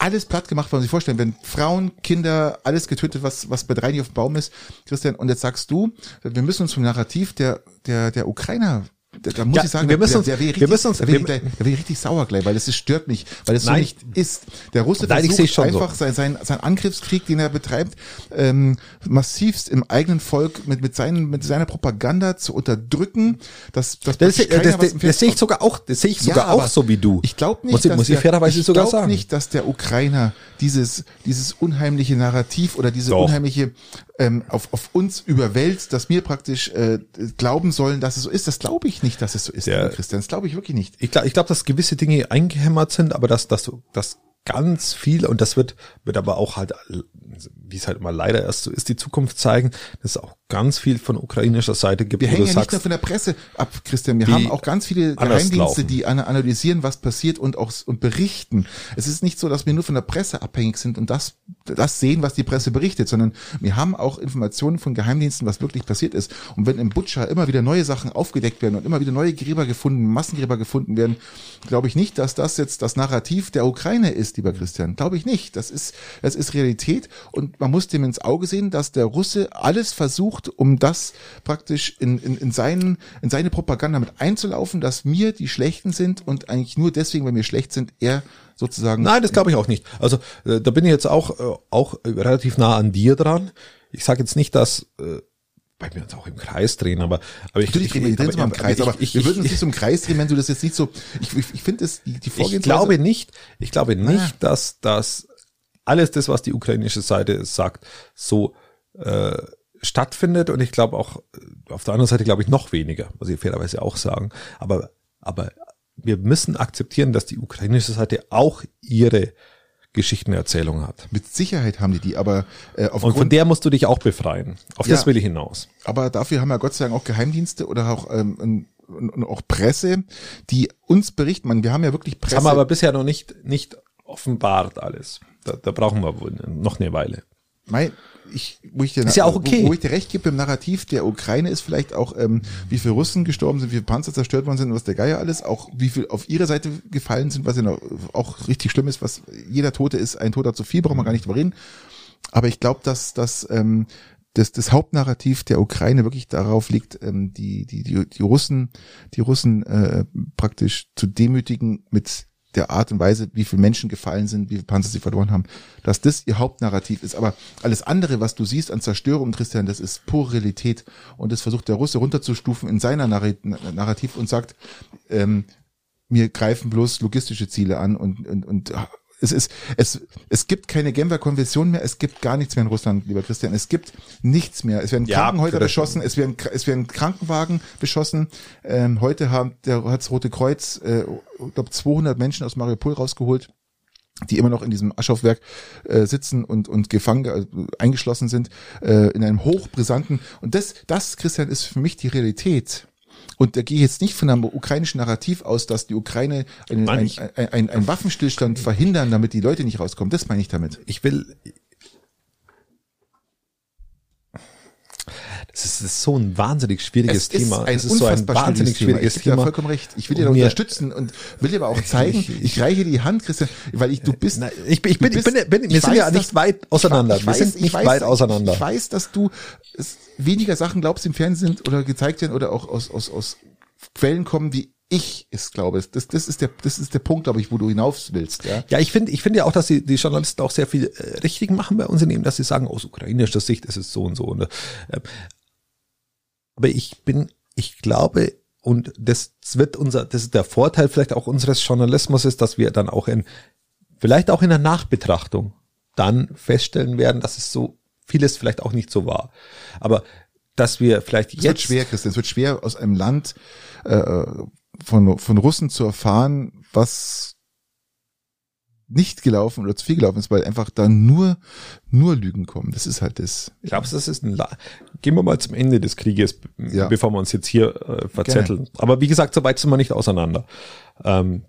alles platt gemacht, was man sich vorstellen, wenn Frauen, Kinder, alles getötet, was, was bei drei nicht auf dem Baum ist, Christian, und jetzt sagst du, wir müssen uns vom Narrativ der, der, der Ukrainer da, da muss ja, ich sagen, wir müssen uns, der, der richtig, wir müssen uns, ich, da wär ich richtig sauer gleich, weil das ist, stört mich, weil es so nicht ist. Der Russe nein, versucht einfach so. sein, sein, sein Angriffskrieg, den er betreibt, ähm, massivst im eigenen Volk mit, mit, seinen, mit seiner Propaganda zu unterdrücken. Das, das, das, das, das, das, das sehe ich sogar auch, das sehe ich sogar ja, auch so wie du. Ich glaube nicht, muss ich, dass muss ich fairerweise ich sogar sagen. nicht, dass der Ukrainer dieses, dieses unheimliche Narrativ oder diese Doch. unheimliche ähm, auf, auf uns überwälzt, dass wir praktisch äh, glauben sollen, dass es so ist. Das glaube ich nicht, dass es so ist, ja. Christian. Das glaube ich wirklich nicht. Ich glaube, ich glaub, dass gewisse Dinge eingehämmert sind, aber dass, dass, dass ganz viel, und das wird, wird aber auch halt, wie es halt immer leider erst so ist, die Zukunft zeigen, dass es auch ganz viel von ukrainischer Seite gibt. Wir hängen ja nicht nur von der Presse ab, Christian. Wir haben auch ganz viele Geheimdienste, die analysieren, was passiert und auch und berichten. Es ist nicht so, dass wir nur von der Presse abhängig sind und das, das sehen, was die Presse berichtet, sondern wir haben auch Informationen von Geheimdiensten, was wirklich passiert ist. Und wenn im Butcher immer wieder neue Sachen aufgedeckt werden und immer wieder neue Gräber gefunden, Massengräber gefunden werden, glaube ich nicht, dass das jetzt das Narrativ der Ukraine ist, lieber Christian. Glaube ich nicht. Das ist, das ist Realität und man muss dem ins Auge sehen, dass der Russe alles versucht, um das praktisch in, in, in, seinen, in seine Propaganda mit einzulaufen, dass wir die Schlechten sind und eigentlich nur deswegen, weil wir schlecht sind, er sozusagen. Nein, das glaube ich auch nicht. Also äh, da bin ich jetzt auch, äh, auch relativ nah an dir dran. Ich sage jetzt nicht, dass äh, weil wir uns auch im Kreis drehen, aber, aber ich, Natürlich ich, ich, drehen wir im Kreis, aber, ich, wir würden uns nicht so im Kreis drehen, wenn du das jetzt nicht so, ich, ich, ich finde es, die, die Vorgehensweise. Ich glaube nicht, ich glaube nicht, ah. dass, dass alles das, was die ukrainische Seite sagt, so, äh, stattfindet und ich glaube auch äh, auf der anderen Seite glaube ich noch weniger, muss ich fairerweise auch sagen, aber, aber wir müssen akzeptieren, dass die ukrainische Seite auch ihre Geschichtenerzählung hat. Mit Sicherheit haben die die, aber äh, aufgrund, und von der musst du dich auch befreien. Auf ja, das will ich hinaus. Aber dafür haben wir Gott sei Dank auch Geheimdienste oder auch ähm, und auch Presse, die uns berichten. Man, wir haben ja wirklich Presse. Das haben wir aber bisher noch nicht nicht offenbart alles. Da, da brauchen wir wohl noch eine Weile. Mein, ich, wo ich dir, ist ja auch okay. Wo, wo ich dir recht gebe im Narrativ der Ukraine ist vielleicht auch, ähm, wie viele Russen gestorben sind, wie viele Panzer zerstört worden sind, was der Geier alles, auch wie viel auf ihre Seite gefallen sind, was ja noch, auch richtig schlimm ist, was jeder Tote ist, ein Toter zu viel, brauchen wir gar nicht drüber reden. Aber ich glaube, dass, dass ähm, das, das Hauptnarrativ der Ukraine wirklich darauf liegt, ähm, die, die, die, die Russen, die Russen äh, praktisch zu demütigen mit der Art und Weise, wie viele Menschen gefallen sind, wie viele Panzer sie verloren haben, dass das ihr Hauptnarrativ ist. Aber alles andere, was du siehst an Zerstörung, Christian, das ist pure Realität. Und das versucht der Russe runterzustufen in seiner Narrativ und sagt, ähm, wir greifen bloß logistische Ziele an und, und, und es ist, es, es gibt keine Genfer Konvention mehr, es gibt gar nichts mehr in Russland, lieber Christian. Es gibt nichts mehr. Es werden ja, Krankenhäuser beschossen, es werden, es werden Krankenwagen beschossen. Ähm, heute haben, der hat das Rote Kreuz, äh, ich glaube 200 Menschen aus Mariupol rausgeholt die immer noch in diesem Aschaufwerk äh, sitzen und und gefangen äh, eingeschlossen sind äh, in einem hochbrisanten und das das Christian ist für mich die Realität und da gehe ich jetzt nicht von einem ukrainischen Narrativ aus, dass die Ukraine einen, ein, ein, ein, ein Waffenstillstand verhindern, damit die Leute nicht rauskommen. Das meine ich damit. Ich will, Das ist, das ist, so ein wahnsinnig schwieriges es Thema. Ist es ist so ein wahnsinnig schwieriges Thema. Ich Thema. vollkommen recht. Ich will dir unterstützen und will dir aber auch zeigen, ich, ich reiche die Hand, Christian, weil ich, du bist. Na, ich, ich, bin, bist, ich bin, bin, wir sind ja nicht weit auseinander. Ich, wir weiß, sind nicht weiß, weit auseinander. Ich weiß, dass du weniger Sachen glaubst im Fernsehen oder gezeigt werden oder auch aus, aus, aus Quellen kommen, die ich es glaube. Das, das ist der, das ist der Punkt, glaube ich, wo du hinaus willst. Ja, ja ich finde, ich finde ja auch, dass die, die Journalisten auch sehr viel äh, richtig machen bei uns in dem, dass sie sagen, aus ukrainischer Sicht ist es so und so. Und, äh, aber ich bin, ich glaube, und das wird unser, das ist der Vorteil vielleicht auch unseres Journalismus ist, dass wir dann auch in, vielleicht auch in der Nachbetrachtung dann feststellen werden, dass es so vieles vielleicht auch nicht so war. Aber dass wir vielleicht jetzt. Es wird schwer, Christian, es wird schwer aus einem Land äh, von, von Russen zu erfahren, was nicht gelaufen oder zu viel gelaufen ist, weil einfach da nur, nur Lügen kommen. Das ist halt das. Glaubst du, das ist ein, La gehen wir mal zum Ende des Krieges, ja. bevor wir uns jetzt hier äh, verzetteln. Gerne. Aber wie gesagt, so weit sind wir nicht auseinander. Ähm,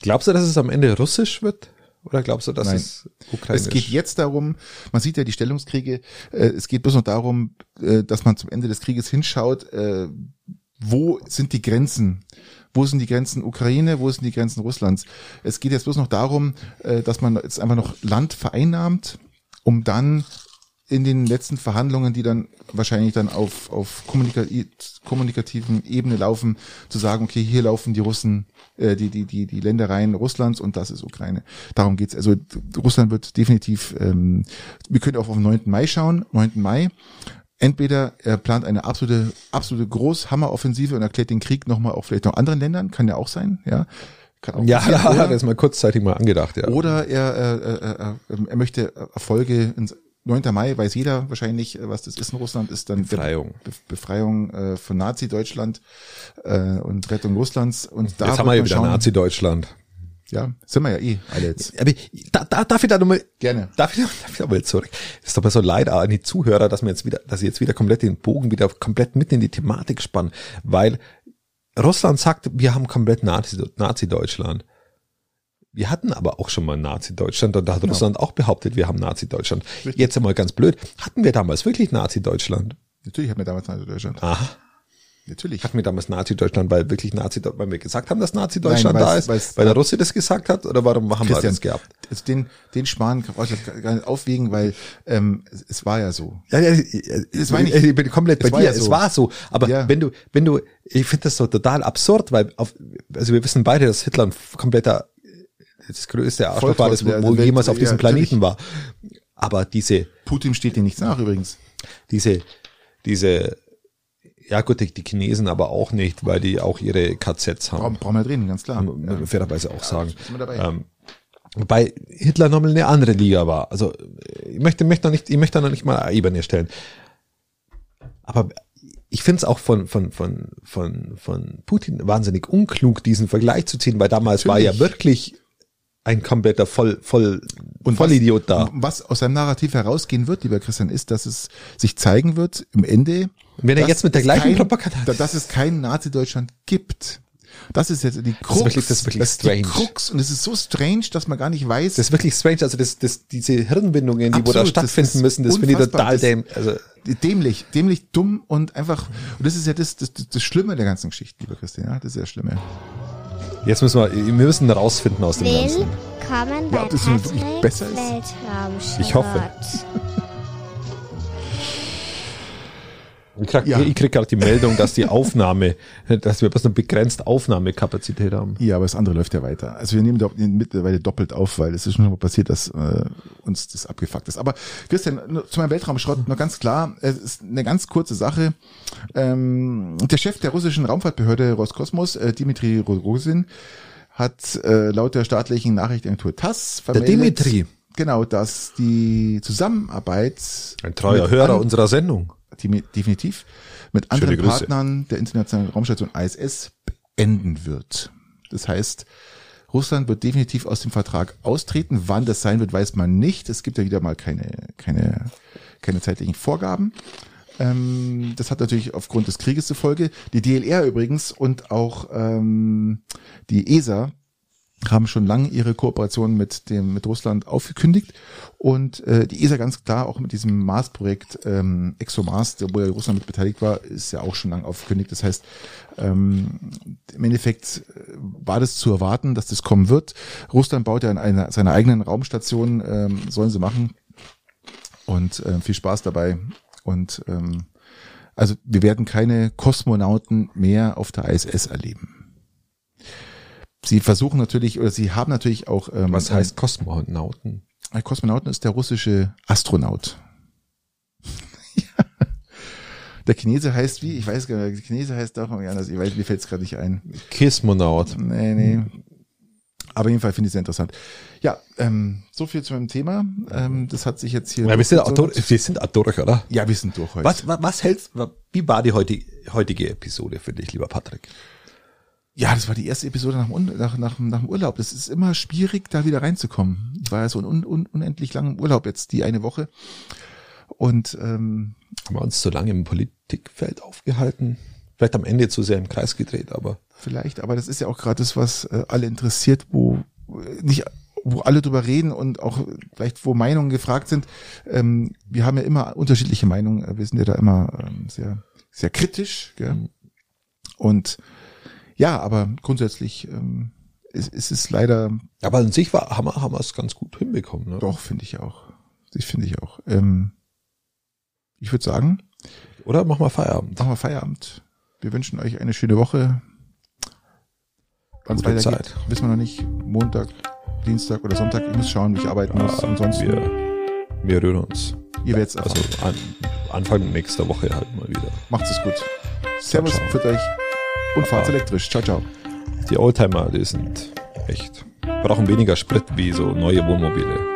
glaubst du, dass es am Ende russisch wird? Oder glaubst du, dass Nein. es ukrainisch? Es geht jetzt darum, man sieht ja die Stellungskriege, äh, es geht bloß noch darum, äh, dass man zum Ende des Krieges hinschaut, äh, wo sind die Grenzen? Wo sind die Grenzen Ukraine? Wo sind die Grenzen Russlands? Es geht jetzt bloß noch darum, äh, dass man jetzt einfach noch Land vereinnahmt, um dann in den letzten Verhandlungen, die dann wahrscheinlich dann auf, auf kommunikativen Ebene laufen, zu sagen, okay, hier laufen die Russen, äh, die, die, die, die Ländereien Russlands und das ist Ukraine. Darum geht's. Also Russland wird definitiv, ähm, wir können auch auf den 9. Mai schauen, 9. Mai. Entweder er plant eine absolute, absolute Großhammeroffensive und erklärt den Krieg nochmal auch vielleicht noch anderen Ländern, kann ja auch sein, ja. Kann auch ja, da hat er es mal kurzzeitig mal angedacht, ja. Oder er, äh, äh, äh, er möchte Erfolge, ins 9. Mai weiß jeder wahrscheinlich, was das ist in Russland, ist dann Befreiung, Be Befreiung äh, von Nazi-Deutschland äh, und Rettung Russlands. Und da jetzt haben wir ja wieder Nazi-Deutschland. Ja, sind wir ja eh alle jetzt. Aber da, da, darf ich da nochmal, gerne. Darf ich, darf ich nochmal zurück? Das ist doch mal so leid an die Zuhörer, dass wir jetzt wieder, dass sie jetzt wieder komplett den Bogen wieder komplett mit in die Thematik spannen, weil Russland sagt, wir haben komplett Nazi, Nazi-Deutschland. Wir hatten aber auch schon mal Nazi-Deutschland und da hat genau. Russland auch behauptet, wir haben Nazi-Deutschland. Jetzt einmal ganz blöd. Hatten wir damals wirklich Nazi-Deutschland? Natürlich hatten wir damals Nazi-Deutschland. Aha. Natürlich. Hatten wir damals Nazi-Deutschland, weil wirklich Nazi, weil wir gesagt haben, dass Nazi-Deutschland da ist, weil der Russe das gesagt hat, oder warum haben Christian, wir das gehabt? Also den, den Sparen brauche ich gar nicht aufwiegen, weil ähm, es, war ja so. Ja, ja, es war nicht, ich bin komplett bei dir. Ja so. Es war so. Aber ja. wenn du, wenn du, ich finde das so total absurd, weil auf, also wir wissen beide, dass Hitler ein kompletter, das größte Arschloch war, das wo, wo jemals auf diesem Planeten war. Aber diese Putin steht dir nichts nach übrigens. Diese, diese ja gut, die, die Chinesen aber auch nicht, weil die auch ihre KZs haben. Brauchen, wir reden, ganz klar. Ja. fairerweise auch ja, sagen. Ähm, wobei Hitler nochmal eine andere Liga war. Also ich möchte, möchte noch nicht, ich möchte noch nicht mal Ebene stellen. Aber ich finde es auch von, von, von, von, von Putin wahnsinnig unklug, diesen Vergleich zu ziehen, weil damals Natürlich. war ja wirklich ein kompletter Voll, Voll, und Vollidiot was, da. Was aus seinem Narrativ herausgehen wird, lieber Christian, ist, dass es sich zeigen wird im Ende. Wenn er jetzt mit der gleichen kein, Propaganda, dass es kein Nazi-Deutschland gibt. Das ist jetzt die Krux. Das ist wirklich, das ist wirklich das ist strange. Krux und es ist so strange, dass man gar nicht weiß. Das ist wirklich strange. Also das, das, diese Hirnbindungen, die Absolut, wo da stattfinden das müssen, das finde ich total däm, also dämlich, dämlich, dumm und einfach. Und das ist ja das, das, das Schlimme der ganzen Geschichte, lieber Christian. Ja, das ist ja Schlimme. Jetzt müssen wir, wir müssen rausfinden aus dem Ganzen. Willkommen bei ja, das wirklich besser ist. Ich hoffe. Ich krieg, ja. ich krieg gerade die Meldung, dass die Aufnahme, dass wir bloß eine begrenzte Aufnahmekapazität haben. Ja, aber das andere läuft ja weiter. Also wir nehmen da mittlerweile doppelt auf, weil es ist schon mal passiert, dass äh, uns das abgefuckt ist. Aber Christian, zu meinem Weltraumschrott nur ganz klar, es ist eine ganz kurze Sache. Ähm, der Chef der russischen Raumfahrtbehörde Roskosmos, äh, Dimitri Rogozin, hat äh, laut der staatlichen Nachrichtenagentur TASS vermeldet, der Dimitri. Genau, dass die Zusammenarbeit ein treuer Hörer unserer Sendung definitiv mit anderen Partnern der internationalen Raumstation ISS beenden wird. Das heißt, Russland wird definitiv aus dem Vertrag austreten. Wann das sein wird, weiß man nicht. Es gibt ja wieder mal keine, keine, keine zeitlichen Vorgaben. Ähm, das hat natürlich aufgrund des Krieges zur Folge. Die DLR übrigens und auch ähm, die ESA haben schon lange ihre Kooperation mit dem mit Russland aufgekündigt und äh, die ESA ganz klar auch mit diesem Mars-Projekt ähm, ExoMars, wo ja Russland mit beteiligt war, ist ja auch schon lange aufgekündigt. Das heißt, ähm, im Endeffekt äh, war das zu erwarten, dass das kommen wird. Russland baut ja in einer seiner eigenen Raumstation, ähm, sollen sie machen und äh, viel Spaß dabei und ähm, also wir werden keine Kosmonauten mehr auf der ISS erleben sie versuchen natürlich, oder sie haben natürlich auch. Ähm, Was heißt Kosmonauten? Ein Kosmonauten ist der russische Astronaut. Der Chinese heißt wie? Ich weiß gar nicht. Der Chinese heißt doch irgendwie anders. Ich weiß, mir fällt es gerade nicht ein. Kismonaut. Nee, nee. Aber jedenfalls finde ich es sehr interessant. Ja, ähm, so viel zu meinem Thema. Ähm, das hat sich jetzt hier. Ja, wir sind, auch durch, wir sind auch durch, oder? Ja, wir sind durch heute. Was, was, was hältst, wie war die heutige, heutige Episode für dich, lieber Patrick? Ja, das war die erste Episode nach dem, nach, nach, nach dem Urlaub. Das ist immer schwierig, da wieder reinzukommen. Ich war ja so un, un, unendlich lang im Urlaub jetzt, die eine Woche. Und ähm, haben wir uns zu lange im Politikfeld aufgehalten? Vielleicht am Ende zu sehr im Kreis gedreht, aber. Vielleicht, aber das ist ja auch gerade das, was äh, alle interessiert, wo nicht wo alle drüber reden und auch vielleicht wo Meinungen gefragt sind. Ähm, wir haben ja immer unterschiedliche Meinungen. Wir sind ja da immer ähm, sehr sehr kritisch. Gell? Mhm. Und ja, aber grundsätzlich ähm, ist, ist es leider. Aber an sich war, haben, wir, haben wir es ganz gut hinbekommen. Ne? Doch, finde ich auch. Ich finde ich auch. Ähm, ich würde sagen. Oder machen wir Feierabend. Machen wir Feierabend. Wir wünschen euch eine schöne Woche. Wann es weitergeht, Zeit. wissen wir noch nicht. Montag, Dienstag oder Sonntag. Ich muss schauen, wie ich arbeiten muss. Ja, Ansonsten. Wir, wir rühren uns. Ihr werdet es Also an, Anfang nächster Woche halt mal wieder. Macht's es gut. Servus, für euch und fahrt elektrisch. Ciao, ciao. Die Oldtimer, die sind echt, brauchen weniger Sprit wie so neue Wohnmobile.